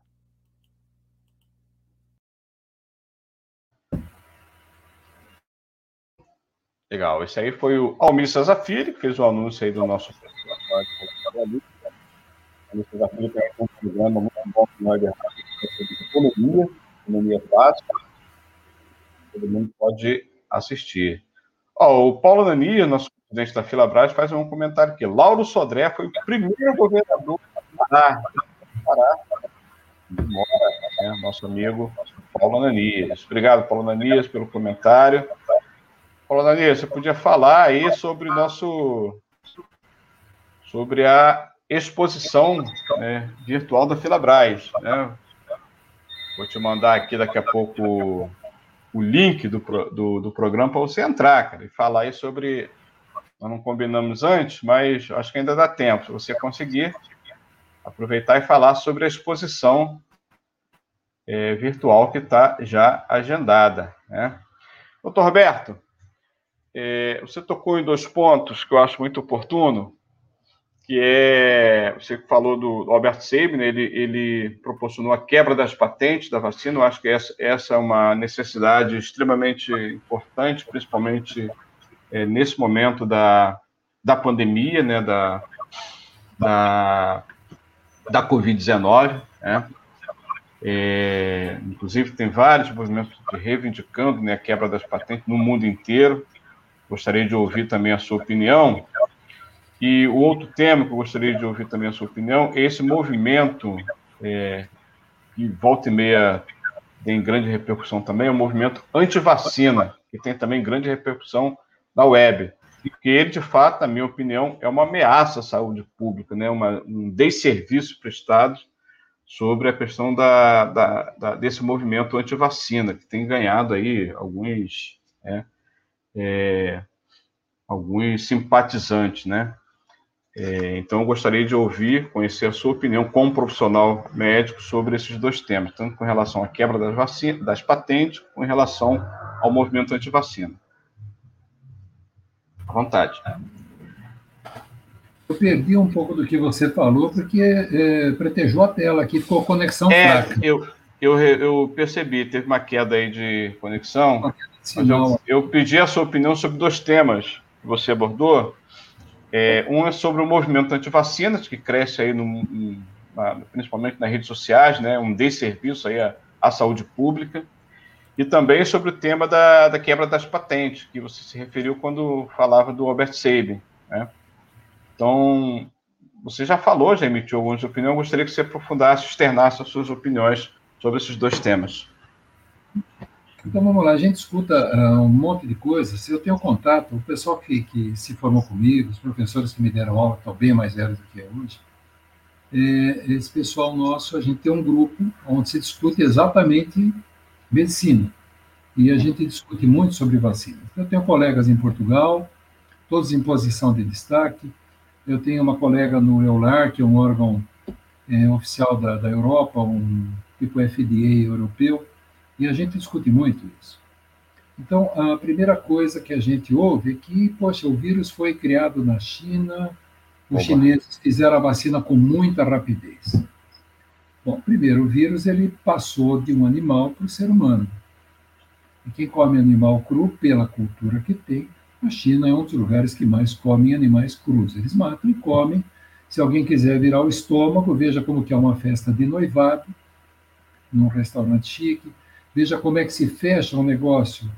Legal, esse aí foi o Almir Sazafiri, que fez o anúncio aí do nosso Mr. Filho tem um programa muito bom que nós sobre economia, economia fácil. Todo mundo pode assistir. O Paulo Nani, nosso presidente da Filabras, faz um comentário aqui. Lauro Sodré foi o primeiro governador do Pará. Mora, né? Nosso amigo Paulo Ananias. Obrigado, Paulo Ananias, pelo comentário. Paulo Ananias, você podia falar aí sobre o nosso sobre a exposição né, virtual da Filabras. Né? Vou te mandar aqui daqui a pouco o link do, do, do programa para você entrar, cara, e falar aí sobre. Nós não combinamos antes, mas acho que ainda dá tempo. Se você conseguir, aproveitar e falar sobre a exposição é, virtual que está já agendada. Né? Doutor Roberto, é, você tocou em dois pontos que eu acho muito oportuno que é, você falou do Albert Sabin, né? ele, ele proporcionou a quebra das patentes da vacina, eu acho que essa, essa é uma necessidade extremamente importante, principalmente é, nesse momento da, da pandemia, né, da, da, da Covid-19, né? É, inclusive, tem vários movimentos reivindicando né, a quebra das patentes no mundo inteiro. Gostaria de ouvir também a sua opinião. E o outro tema que eu gostaria de ouvir também a sua opinião é esse movimento é, que volta e meia tem grande repercussão também, é o movimento anti-vacina, que tem também grande repercussão na web. Porque ele, de fato, na minha opinião, é uma ameaça à saúde pública, né? uma, um desserviço prestado sobre a questão da, da, da desse movimento anti-vacina, que tem ganhado aí alguns, né? É, alguns simpatizantes, né? É, então, eu gostaria de ouvir, conhecer a sua opinião como profissional médico sobre esses dois temas, tanto com relação à quebra das, vacinas, das patentes, com relação ao movimento anti-vacina. À vontade. Eu perdi um pouco do que você falou, porque é, pretejou a tela aqui, ficou conexão é, fraca. Eu, eu, eu percebi, teve uma queda aí de conexão, mas eu, eu pedi a sua opinião sobre dois temas que você abordou, é, um é sobre o movimento anti-vacinas, que cresce aí, no, na, principalmente nas redes sociais, né, um desserviço aí à, à, saúde pública, e também sobre o tema da, da, quebra das patentes, que você se referiu quando falava do Albert Sabin. Né? Então, você já falou, já emitiu algumas opiniões, gostaria que você aprofundasse, externasse as suas opiniões sobre esses dois temas. Então vamos lá, a gente escuta uh, um monte de coisas. Eu tenho contato, o pessoal que, que se formou comigo, os professores que me deram aula, estão bem mais velhos do que eu hoje. É, esse pessoal nosso, a gente tem um grupo onde se discute exatamente medicina. E a gente discute muito sobre vacinas. Eu tenho colegas em Portugal, todos em posição de destaque. Eu tenho uma colega no EULAR, que é um órgão é, oficial da, da Europa, um tipo FDA europeu e a gente discute muito isso. Então, a primeira coisa que a gente ouve é que, poxa, o vírus foi criado na China, os Oba. chineses fizeram a vacina com muita rapidez. Bom, primeiro, o vírus ele passou de um animal para o ser humano. E quem come animal cru, pela cultura que tem, a China é um dos lugares que mais comem animais crus. Eles matam e comem. Se alguém quiser virar o estômago, veja como que é uma festa de noivado, num restaurante chique. Veja como é que se fecha um negócio,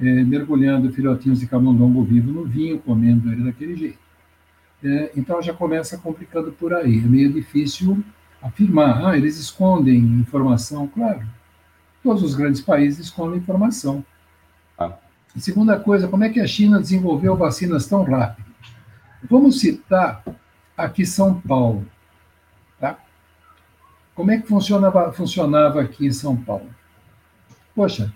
é, mergulhando filhotinhos de camundongo vivo no vinho, comendo ele daquele jeito. É, então já começa complicando por aí. É meio difícil afirmar, ah, eles escondem informação. Claro, todos os grandes países escondem informação. Ah. E segunda coisa, como é que a China desenvolveu vacinas tão rápido? Vamos citar aqui São Paulo. Tá? Como é que funcionava, funcionava aqui em São Paulo? Poxa,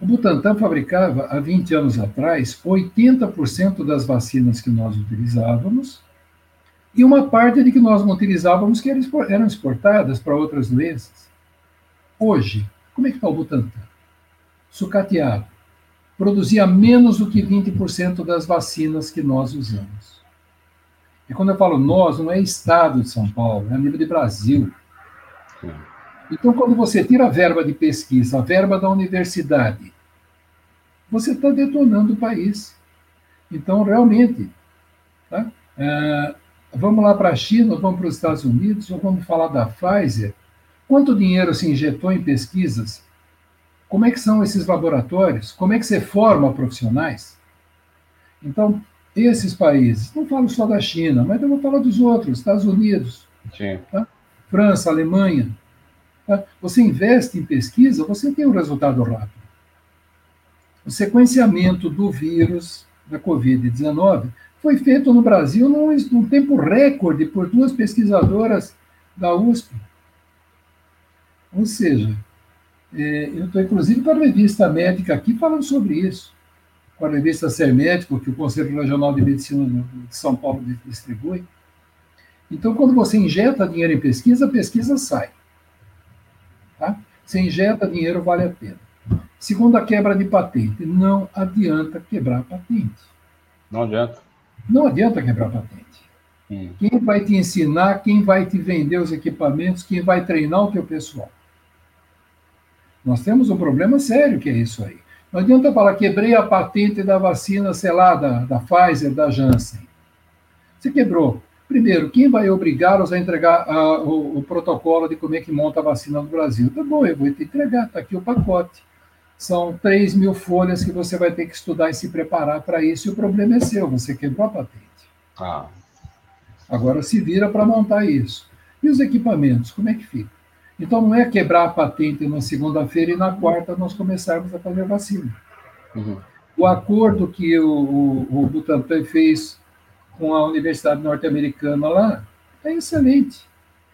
o Butantan fabricava há 20 anos atrás 80% das vacinas que nós utilizávamos e uma parte de que nós não utilizávamos que eram exportadas para outras doenças. Hoje, como é que está o Butantan? Sucateado. Produzia menos do que 20% das vacinas que nós usamos. E quando eu falo nós, não é Estado de São Paulo, é a nível de Brasil. Então, quando você tira a verba de pesquisa, a verba da universidade, você está detonando o país. Então, realmente, tá? é, vamos lá para a China, vamos para os Estados Unidos, ou vamos falar da Pfizer. Quanto dinheiro se injetou em pesquisas? Como é que são esses laboratórios? Como é que você forma profissionais? Então, esses países, não falo só da China, mas eu vou falar dos outros, Estados Unidos, tá? França, Alemanha. Tá? Você investe em pesquisa, você tem um resultado rápido. O sequenciamento do vírus da Covid-19 foi feito no Brasil num, num tempo recorde por duas pesquisadoras da USP. Ou seja, é, eu estou inclusive com a revista médica aqui falando sobre isso, com a revista Ser Médico, que o Conselho Regional de Medicina de São Paulo distribui. Então, quando você injeta dinheiro em pesquisa, a pesquisa sai. Tá? Você injeta dinheiro, vale a pena. Segundo a quebra de patente, não adianta quebrar a patente. Não adianta. Não adianta quebrar a patente. Hum. Quem vai te ensinar, quem vai te vender os equipamentos, quem vai treinar o teu pessoal? Nós temos um problema sério que é isso aí. Não adianta falar, quebrei a patente da vacina, sei lá, da, da Pfizer, da Janssen. Você quebrou. Primeiro, quem vai obrigá-los a entregar uh, o, o, protocolo de como é que monta a vacina no Brasil? Tá bom, eu vou te entregar, está aqui o pacote. São 3 mil folhas que você vai ter que estudar e se preparar para isso, e o problema é seu, você quebrou a patente. Ah. Agora se vira para montar isso. E os equipamentos, como é que fica? Então não é quebrar a patente na segunda-feira e na quarta nós começarmos a fazer vacina. Uhum. O acordo que o, o, o Butantan fez com a Universidade Norte-Americana lá é excelente.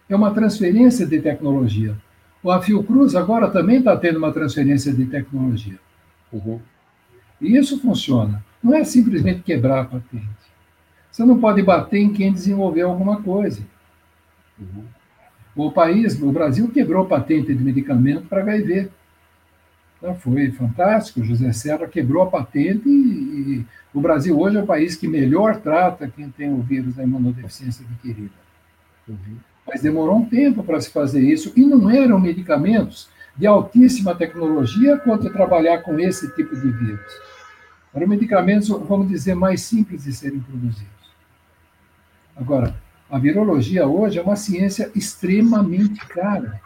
É uma transferência de tecnologia. O Fiocruz agora também está tendo uma transferência de tecnologia. Uhum. E isso funciona. Não é simplesmente quebrar a patente. Você não pode bater em quem desenvolveu alguma coisa. Uhum. O país, o Brasil, quebrou patente de medicamento para HIV. Então, foi fantástico. José Serra quebrou a patente e, o Brasil hoje é o país que melhor trata quem tem o vírus da imunodeficiência adquirida. Mas demorou um tempo para se fazer isso e não eram medicamentos de altíssima tecnologia quanto trabalhar com esse tipo de vírus. Eram medicamentos, vamos dizer, mais simples de serem produzidos. Agora, a virologia hoje é uma ciência extremamente cara.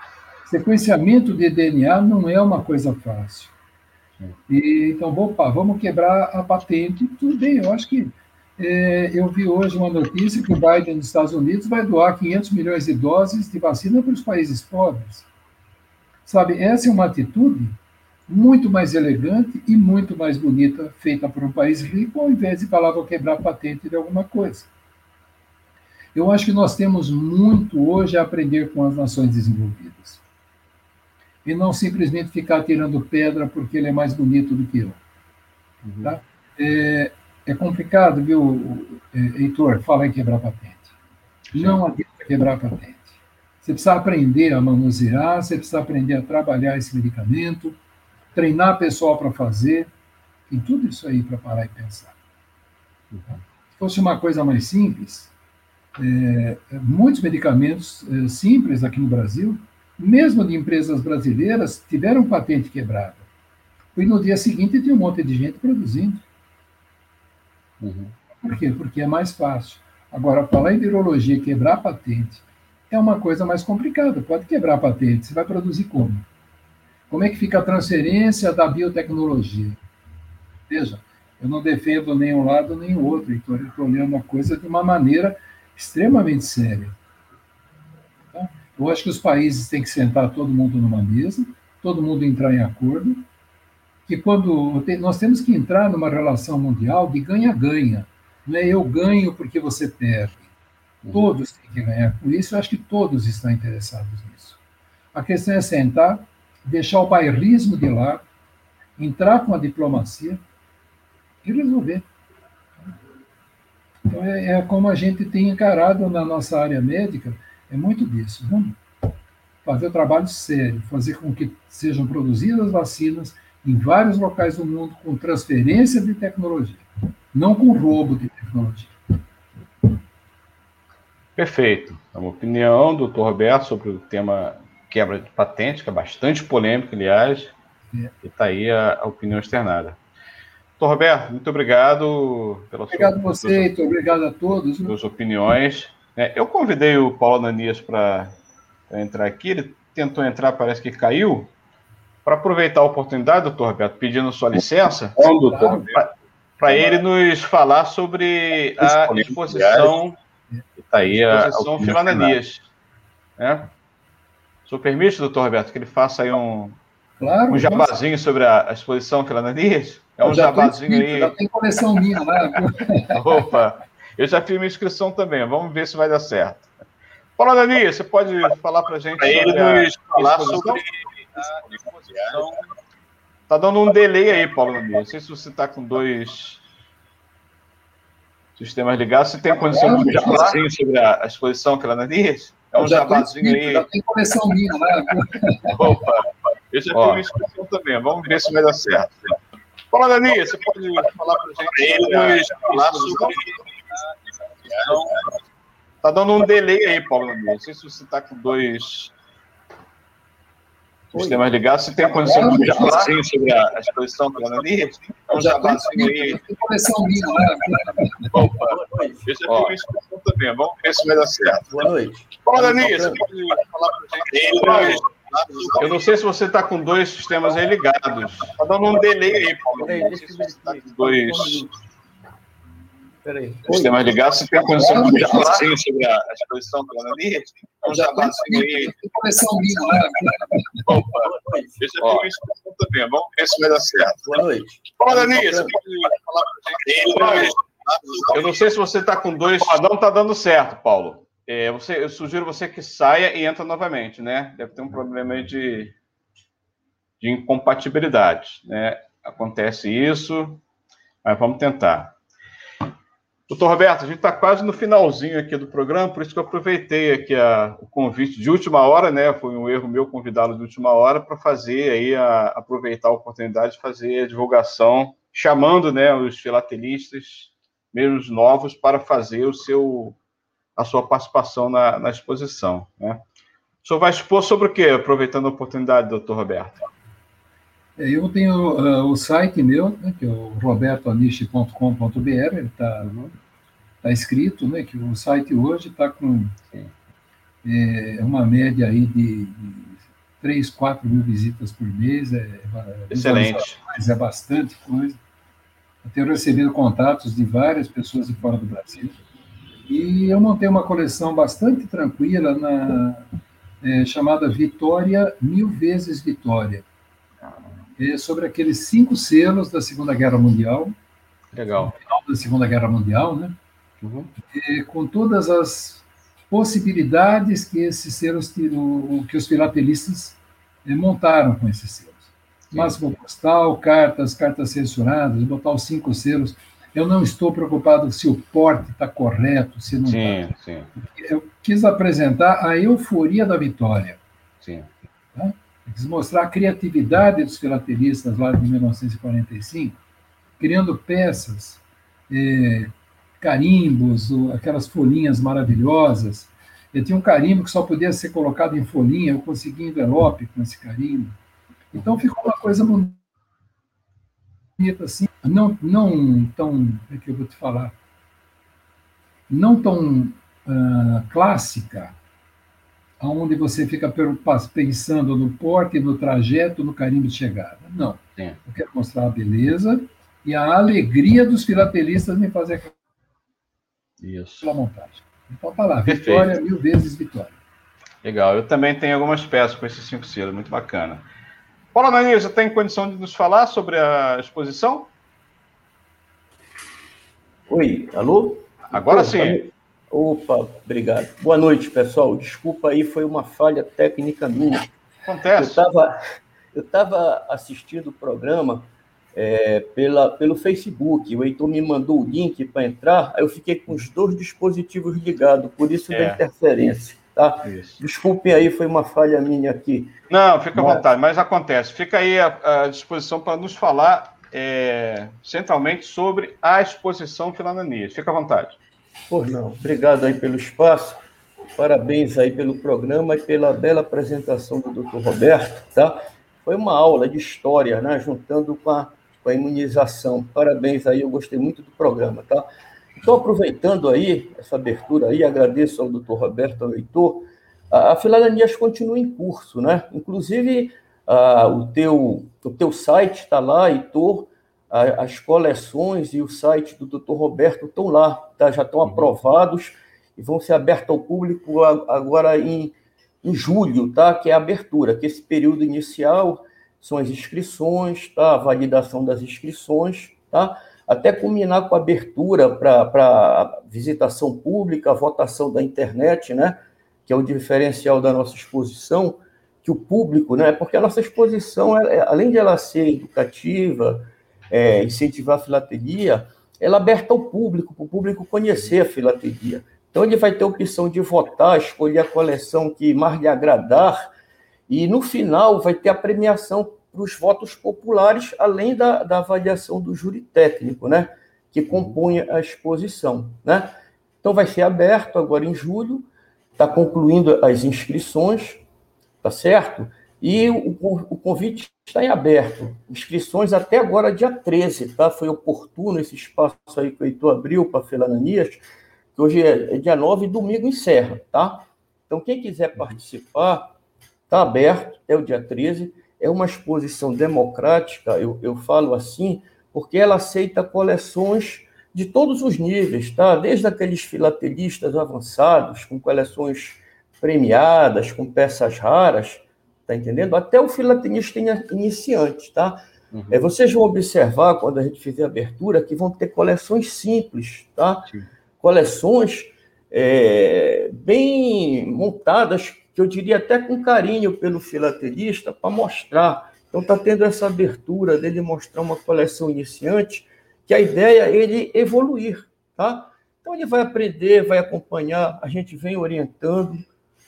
Sequenciamento de DNA não é uma coisa fácil. E, então, opa, vamos quebrar a patente. Tudo bem, eu acho que. É, eu vi hoje uma notícia que o Biden dos Estados Unidos vai doar 500 milhões de doses de vacina para os países pobres. Sabe, essa é uma atitude muito mais elegante e muito mais bonita feita por um país rico, ao invés de falar vou quebrar a patente de alguma coisa. Eu acho que nós temos muito hoje a aprender com as nações desenvolvidas. E não simplesmente ficar tirando pedra porque ele é mais bonito do que eu. Uhum. Tá? É, é, complicado, viu, é, Heitor, falar em quebrar patente. Sim. Não adianta quebrar patente. Você precisa aprender a manusear, você precisa aprender a trabalhar esse medicamento, treinar pessoal para fazer, tem tudo isso aí para parar e pensar. Uhum. Se fosse uma coisa mais simples, é, muitos medicamentos é, simples aqui no Brasil, mesmo de empresas brasileiras, tiveram patente quebrada. E no dia seguinte tem um monte de gente produzindo. Uhum. Por quê? Porque é mais fácil. Agora, falar em virologia quebrar patente é uma coisa mais complicada. Pode quebrar patente. Você vai produzir como? Como é que fica a transferência da biotecnologia? Veja, eu não defendo nem um lado nem o outro, estou olhando a coisa de uma maneira extremamente séria. Eu acho que os países têm que sentar todo mundo numa mesa, todo mundo entrar em acordo, que quando nós temos que entrar numa relação mundial de ganha-ganha, não é eu ganho porque você perde. Uhum. Todos têm que ganhar com isso, eu acho que todos estão interessados nisso. A questão é sentar, deixar o bairrismo de lado, entrar com a diplomacia e resolver. Então, é, é, como a gente tem encarado na nossa área médica, é muito disso. Vamos fazer trabalho sério, fazer com que sejam produzidas vacinas em vários locais do mundo com transferência de tecnologia, não com roubo de tecnologia. Perfeito. É uma opinião do Dr. Roberto sobre o tema quebra de patente, que é bastante polêmico, aliás, é. e está aí a, a opinião externada. Doutor Roberto, muito obrigado pela obrigado sua, você, suas, obrigado a todos. Suas opiniões. É, eu convidei o Paulo Ananias para entrar aqui, ele tentou entrar, parece que caiu. Para aproveitar a oportunidade, doutor Roberto, pedindo sua licença, para ele nos falar sobre a exposição, tá aí a exposição Filananias. Né? O senhor permite, doutor Roberto, que ele faça aí um, claro, um jabazinho sobre a, a exposição Filananias? É um jabazinho aí. Já tem coleção minha lá. <laughs> Opa! Eu já fiz <laughs> minha inscrição também, vamos ver se vai dar certo. Paulo Dani, você pode falar para a gente sobre a falar sobre a exposição? Tá dando um delay aí, Paulo Dani. Não sei se você está com dois sistemas ligados. Você tem condição de falar sobre a exposição que ela diz? É um jabazinho aí. Já tem coleção minha lá. Opa, eu já fiz minha inscrição também. Vamos ver se vai dar certo. Paulo Dani, você pode falar para a gente falar sobre Tá dando um delay aí, Paulo. Não sei se você está com dois sistemas ligados. Você tem condição de falar sobre a exposição do Anani? É um jabazinho aí. Tem conexão minha lá. Opa, eu já tenho exposição também. Vamos ver se vai dar certo. Boa noite. Paulo Anani, você pode falar para a gente? Eu não sei se você está com dois sistemas aí ligados. Está dando um delay aí, Paulo. Não sei se você está com dois Peraí. Sistema ligado, você tem a condição de falar sobre a exposição do ali? É um jabazinho aí. Coleção minha lá. Opa, eu já tenho exposição também. Vamos ver se vai dar certo. Boa noite. Fala, Dani, você pode falar para gente? Eu não sei se você está com dois. Não está dando certo, Paulo. É, você, eu sugiro você que saia e entra novamente, né? Deve ter um problema aí de, de incompatibilidade, né? Acontece isso, mas vamos tentar. Doutor Roberto, a gente está quase no finalzinho aqui do programa, por isso que eu aproveitei aqui a, o convite de última hora, né? Foi um erro meu convidá-lo de última hora para fazer aí a, aproveitar a oportunidade de fazer a divulgação, chamando né, os filatelistas, mesmo os novos, para fazer o seu a sua participação na, na exposição. Né? O senhor vai expor sobre o quê, aproveitando a oportunidade, doutor Roberto? É, eu tenho uh, o site meu, né, que é o robertoaniche.com.br, ele está tá escrito, né, que o site hoje está com é, uma média aí de, de 3, 4 mil visitas por mês. É, é Excelente. Mas é bastante coisa. Eu tenho recebido contatos de várias pessoas de fora do Brasil. E eu montei uma coleção bastante tranquila na é, chamada Vitória Mil Vezes Vitória é sobre aqueles cinco selos da Segunda Guerra Mundial. Legal. Da Segunda Guerra Mundial, né? Uhum. E, com todas as possibilidades que esses selos, que os filatelistas eh, montaram com esses selos. Máximo postal, cartas, cartas censuradas, botar os cinco selos. Eu não estou preocupado se o porte está correto, se não está. Eu quis apresentar a euforia da vitória. Sim. Tá? quis mostrar a criatividade dos filatelistas lá de 1945, criando peças, é, carimbos, aquelas folhinhas maravilhosas. Eu tinha um carimbo que só podia ser colocado em folhinha, eu consegui envelope com esse carimbo. Então ficou uma coisa bonita assim, não, não tão, é que eu vou te falar, não tão uh, clássica, onde você fica pensando no porte, no trajeto, no carimbo de chegada. Não. Sim. Eu quero mostrar a beleza e a alegria dos filatelistas em fazer Isso. montagem. Então tá lá, Perfeito. vitória, mil vezes vitória. Legal. Eu também tenho algumas peças com esses cinco selos, muito bacana. Paulo Ananias, você tem condição de nos falar sobre a exposição? Oi, alô? Agora sim. Opa, obrigado. Boa noite, pessoal. Desculpa aí, foi uma falha técnica minha. Acontece. Eu estava eu tava assistindo o programa é, pela, pelo Facebook. O Heitor me mandou o link para entrar, aí eu fiquei com os dois dispositivos ligados, por isso é. da interferência. Tá? Isso. Desculpem aí, foi uma falha minha aqui. Não, fica à vontade, mas acontece. Fica aí à, à disposição para nos falar é, centralmente sobre a exposição Filananias. Fica à vontade. Pois não. Obrigado aí pelo espaço. Parabéns aí pelo programa e pela bela apresentação do Dr. Roberto, tá? Foi uma aula de história, né? Juntando com a, com a imunização. Parabéns aí, eu gostei muito do programa, tá? Estou aproveitando aí essa abertura aí, agradeço ao doutor Roberto, ao Heitor. A, Filharanias continua em curso, né? Inclusive, a, o, teu, o teu site está lá, Heitor, a, as coleções e o site do doutor Roberto estão lá, tá? já estão uhum. aprovados e vão ser abertos ao público agora em, em julho, tá? que é a abertura, que esse período inicial são as inscrições, tá? a validação das inscrições, tá? até culminar com a abertura para visitação pública, a votação da internet, né? que é o diferencial da nossa exposição, que o público, né? porque a nossa exposição, além de ela ser educativa, é, incentivar a filatelia, ela é aberta ao público, para o público conhecer a filatelia. Então, ele vai ter a opção de votar, escolher a coleção que mais lhe agradar, e no final vai ter a premiação para os votos populares, além da, da avaliação do júri técnico, né? que compõe a exposição. Né? Então, vai ser aberto agora em julho, está concluindo as inscrições, tá certo? E o, o, convite está em aberto. Inscrições até agora, dia 13, tá? Foi oportuno esse espaço aí que o Heitor abriu para a Felananias, que hoje é, é dia 9 e domingo encerra, tá? Então, quem quiser participar, está aberto até o dia 13. É uma exposição democrática, eu, eu falo assim, porque ela aceita coleções de todos os níveis, tá? Desde aqueles filatelistas avançados, com coleções premiadas, com peças raras, tá entendendo? Até o filatelista iniciante, tá? Uhum. É, vocês vão observar, quando a gente fizer a abertura, que vão ter coleções simples, tá? Sim coleções é, bem montadas, que eu diria até com carinho pelo filatelista, para mostrar. Então está tendo essa abertura dele mostrar uma coleção iniciante, que a ideia é ele evoluir, tá? Então ele vai aprender, vai acompanhar, a gente vem orientando,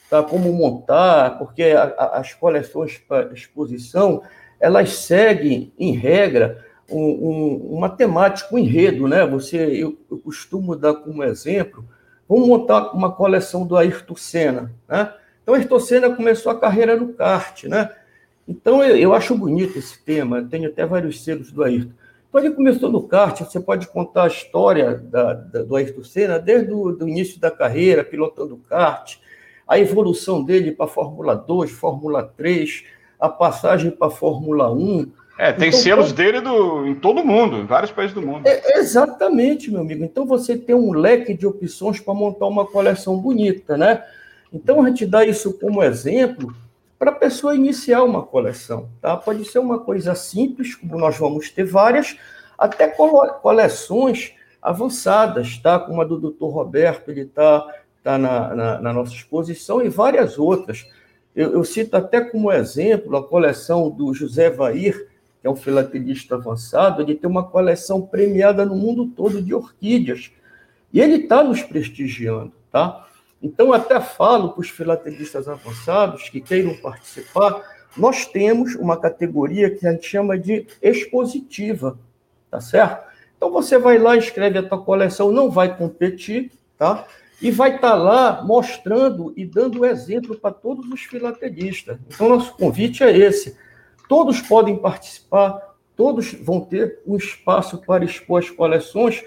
tá? Como montar, porque a, a, as coleções para exposição, elas seguem, em regra, um, um, uma temática, um enredo, né? Você, eu, eu, costumo dar como exemplo, vamos montar uma coleção do Ayrton Senna, né? Então, Ayrton Senna começou a carreira no kart, né? Então, eu, eu acho bonito esse tema, tenho até vários selos do Ayrton. Então, ele começou no kart, você pode contar a história da, da, do Ayrton Senna desde o início da carreira, pilotando kart, a evolução dele para a Fórmula 2, Fórmula 3, a passagem para a Fórmula 1, é, tem então, selos então, dele do, em todo mundo, em vários países do mundo. É, exatamente, meu amigo. Então você tem um leque de opções para montar uma coleção bonita, né? Então a gente dá isso como exemplo para a pessoa iniciar uma coleção, tá? Pode ser uma coisa simples, como nós vamos ter várias, até coleções avançadas, tá? Como a do Dr. Roberto, ele está tá na, na, na, nossa exposição, e várias outras. Eu, eu cito até como exemplo a coleção do José Vair, que é um filatelista avançado, ele tem uma coleção premiada no mundo todo de orquídeas. E ele está nos prestigiando, tá? Então, até falo para os filatelistas avançados que queiram participar, nós temos uma categoria que a gente chama de expositiva, tá certo? Então, você vai lá, escreve a tua coleção, não vai competir, tá? E vai estar tá lá mostrando e dando exemplo para todos os filatelistas. Então, nosso convite é esse Todos podem participar, todos vão ter um espaço para expor as coleções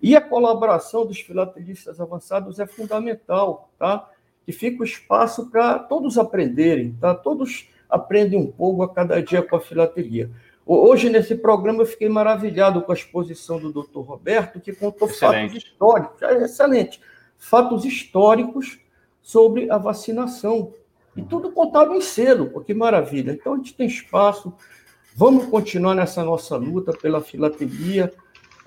e a colaboração dos filatelistas avançados é fundamental, tá? Que fica o espaço para todos aprenderem, tá? Todos aprendem um pouco a cada dia com a filatelia. Hoje, nesse programa, eu fiquei maravilhado com a exposição do Dr. Roberto, que contou excelente. fatos históricos, é excelente, fatos históricos sobre a vacinação, e tudo contado em selo, pô, que maravilha. Então a gente tem espaço, vamos continuar nessa nossa luta pela filatelia,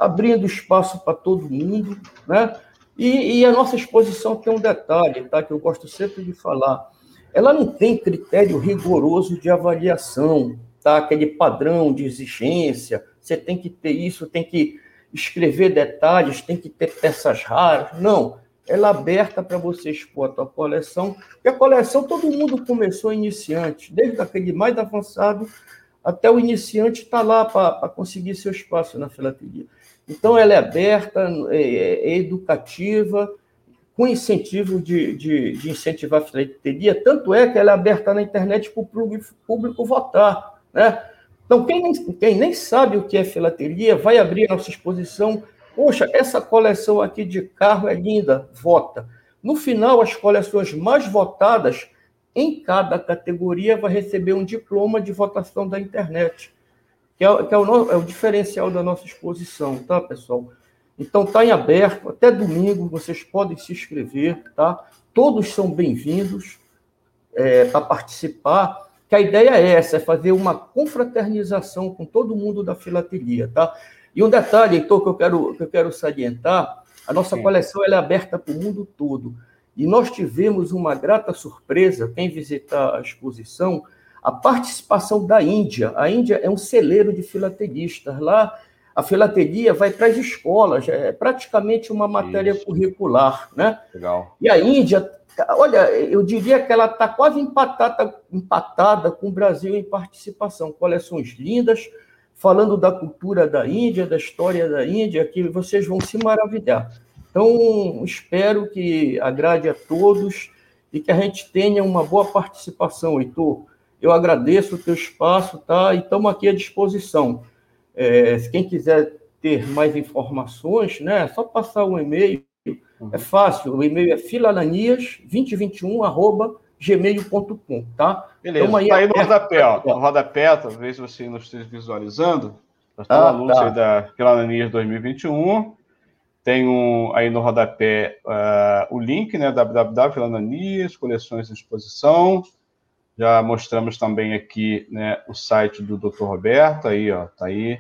abrindo espaço para todo mundo, né? E, e, a nossa exposição tem um detalhe, tá? Que eu gosto sempre de falar. Ela não tem critério rigoroso de avaliação, tá? Aquele padrão de exigência. Você tem que ter isso, tem que escrever detalhes, tem que ter peças raras. Não ela é aberta para você expor a tua coleção. E a coleção, todo mundo começou iniciante, desde aquele mais avançado até o iniciante está lá para conseguir seu espaço na filatelia. Então, ela é aberta, é, é educativa, com incentivo de, de, de, incentivar a filatelia, tanto é que ela é aberta na internet para o público, público votar. Né? Então, quem nem, quem nem sabe o que é filatelia, vai abrir a nossa exposição Poxa, essa coleção aqui de carro é linda, vota. No final, as coleções mais votadas em cada categoria vai receber um diploma de votação da internet, que é, que é, o, é o, diferencial da nossa exposição, tá, pessoal? Então, está em aberto, até domingo, vocês podem se inscrever, tá? Todos são bem-vindos é, para participar, que a ideia é essa, é fazer uma confraternização com todo mundo da filatelia, tá? E um detalhe, então, que eu quero, que eu quero salientar, a nossa Sim. coleção é aberta para o mundo todo. E nós tivemos uma grata surpresa, quem visitar a exposição, a participação da Índia. A Índia é um celeiro de filatelistas. Lá, a filatelia vai para as escolas, é praticamente uma matéria Isso. curricular. Né? Legal. E a Índia, olha, eu diria que ela está quase empatada, empatada com o Brasil em participação. Coleções lindas, falando da cultura da Índia, da história da Índia, que vocês vão se maravilhar. Então, espero que agrade a todos e que a gente tenha uma boa participação, Heitor. Eu agradeço o teu espaço, tá? E estamos aqui à disposição. É, se quem quiser ter mais informações, né, é só passar um e-mail. Uhum. É fácil, o e-mail é filalanias2021@gmail.com, tá? Beleza, então, aí, tá aí no rodapé, ó. No rodapé, talvez você não esteja visualizando. Nós estamos ah, anúncio tá. aí da Filalanias 2021 tem um, aí no rodapé uh, o link, né, www.filananias, coleções de exposição. Já mostramos também aqui né, o site do Dr. Roberto, aí, ó, tá aí,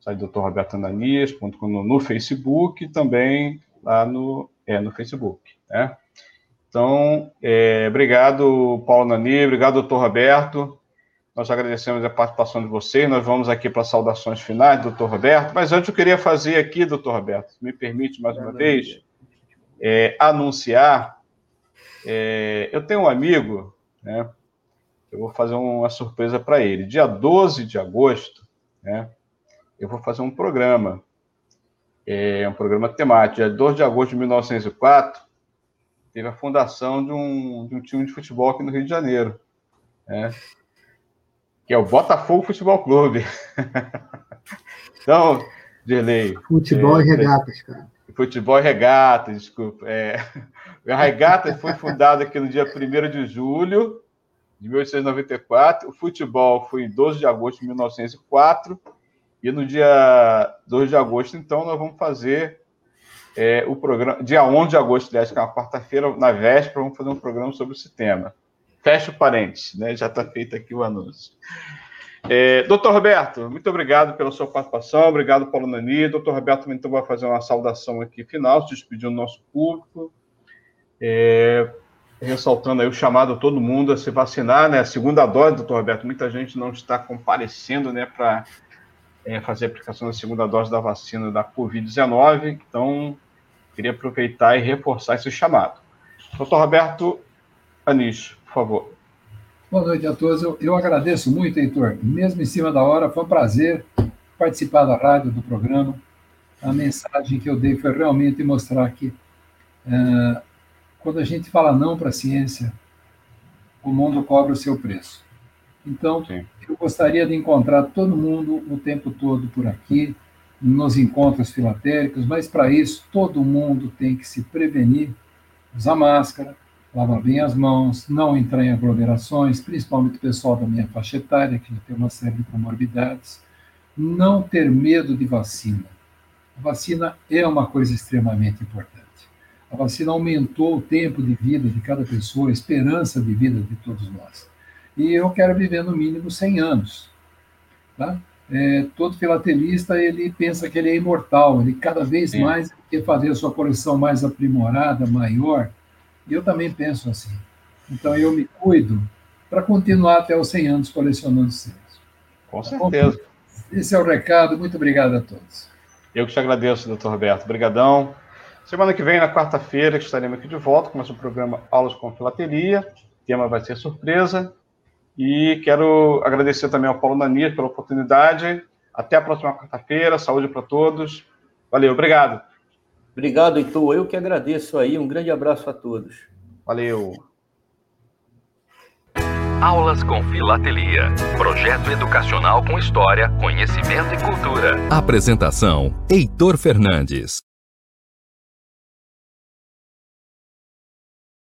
site do Dr. Roberto Ananias.com no, no Facebook e também lá no, é, no Facebook, né? Então, é, obrigado, Paulo Nani, obrigado, doutor Roberto. Nós agradecemos a participação de vocês. Nós vamos aqui para saudações finais, doutor Roberto. Mas antes eu queria fazer aqui, doutor Roberto, me permite mais uma vez, é, anunciar. É, eu tenho um amigo, né? Eu vou fazer uma surpresa para ele. Dia 12 de agosto, né? Eu vou fazer um programa. É um programa temático. Dia 12 de agosto de 1904, teve a fundação de um, de um time de futebol aqui no Rio de Janeiro. Né? que é o Botafogo Futebol Clube. <laughs> então, Dirley. Futebol é, e regatas, cara. Futebol e regatas, desculpa. É, <laughs> a regata foi fundada aqui no dia 1 de julho de 1894. O futebol foi em 12 de agosto de 1904. E no dia 2 de agosto, então, nós vamos fazer é, o programa. Dia 11 de agosto, aliás, que é uma quarta-feira, na véspera, vamos fazer um programa sobre esse tema. Fecha o parênteses, né? Já está feito aqui o anúncio. É, doutor Roberto, muito obrigado pela sua participação, obrigado, Paulo Nani. Doutor Roberto então vai fazer uma saudação aqui final, se despedindo do nosso público, é, ressaltando aí o chamado a todo mundo a se vacinar, né? A segunda dose, doutor Roberto, muita gente não está comparecendo, né, para é, fazer a aplicação da segunda dose da vacina da Covid-19, então queria aproveitar e reforçar esse chamado. Doutor Roberto Anish, por favor. Boa noite a todos. Eu, eu agradeço muito, Heitor. Mesmo em cima da hora, foi um prazer participar da rádio, do programa. A mensagem que eu dei foi realmente mostrar que é, quando a gente fala não para a ciência, o mundo cobra o seu preço. Então, Sim. eu gostaria de encontrar todo mundo o tempo todo por aqui, nos encontros filatéricos, mas para isso todo mundo tem que se prevenir, usar máscara, lavar bem as mãos, não entrar em aglomerações, principalmente o pessoal da minha faixa etária, que já tem uma série de comorbidades, não ter medo de vacina. A vacina é uma coisa extremamente importante. A vacina aumentou o tempo de vida de cada pessoa, a esperança de vida de todos nós. E eu quero viver no mínimo 100 anos. Tá? É, todo filatelista ele pensa que ele é imortal, ele cada vez Sim. mais quer fazer a sua coleção mais aprimorada, maior, eu também penso assim. Então eu me cuido para continuar até os 100 anos colecionando selos. Com certeza. Esse é o recado. Muito obrigado a todos. Eu que te agradeço, doutor Roberto. Obrigadão. Semana que vem, na quarta-feira, estaremos aqui de volta com o nosso programa Aulas com Filatelia. O tema vai ser surpresa. E quero agradecer também ao Paulo Nani pela oportunidade. Até a próxima quarta-feira. Saúde para todos. Valeu, obrigado. Obrigado, Heitor. Eu que agradeço aí. Um grande abraço a todos. Valeu. Aulas com Filatelia. Projeto educacional com história, conhecimento e cultura. Apresentação: Heitor Fernandes.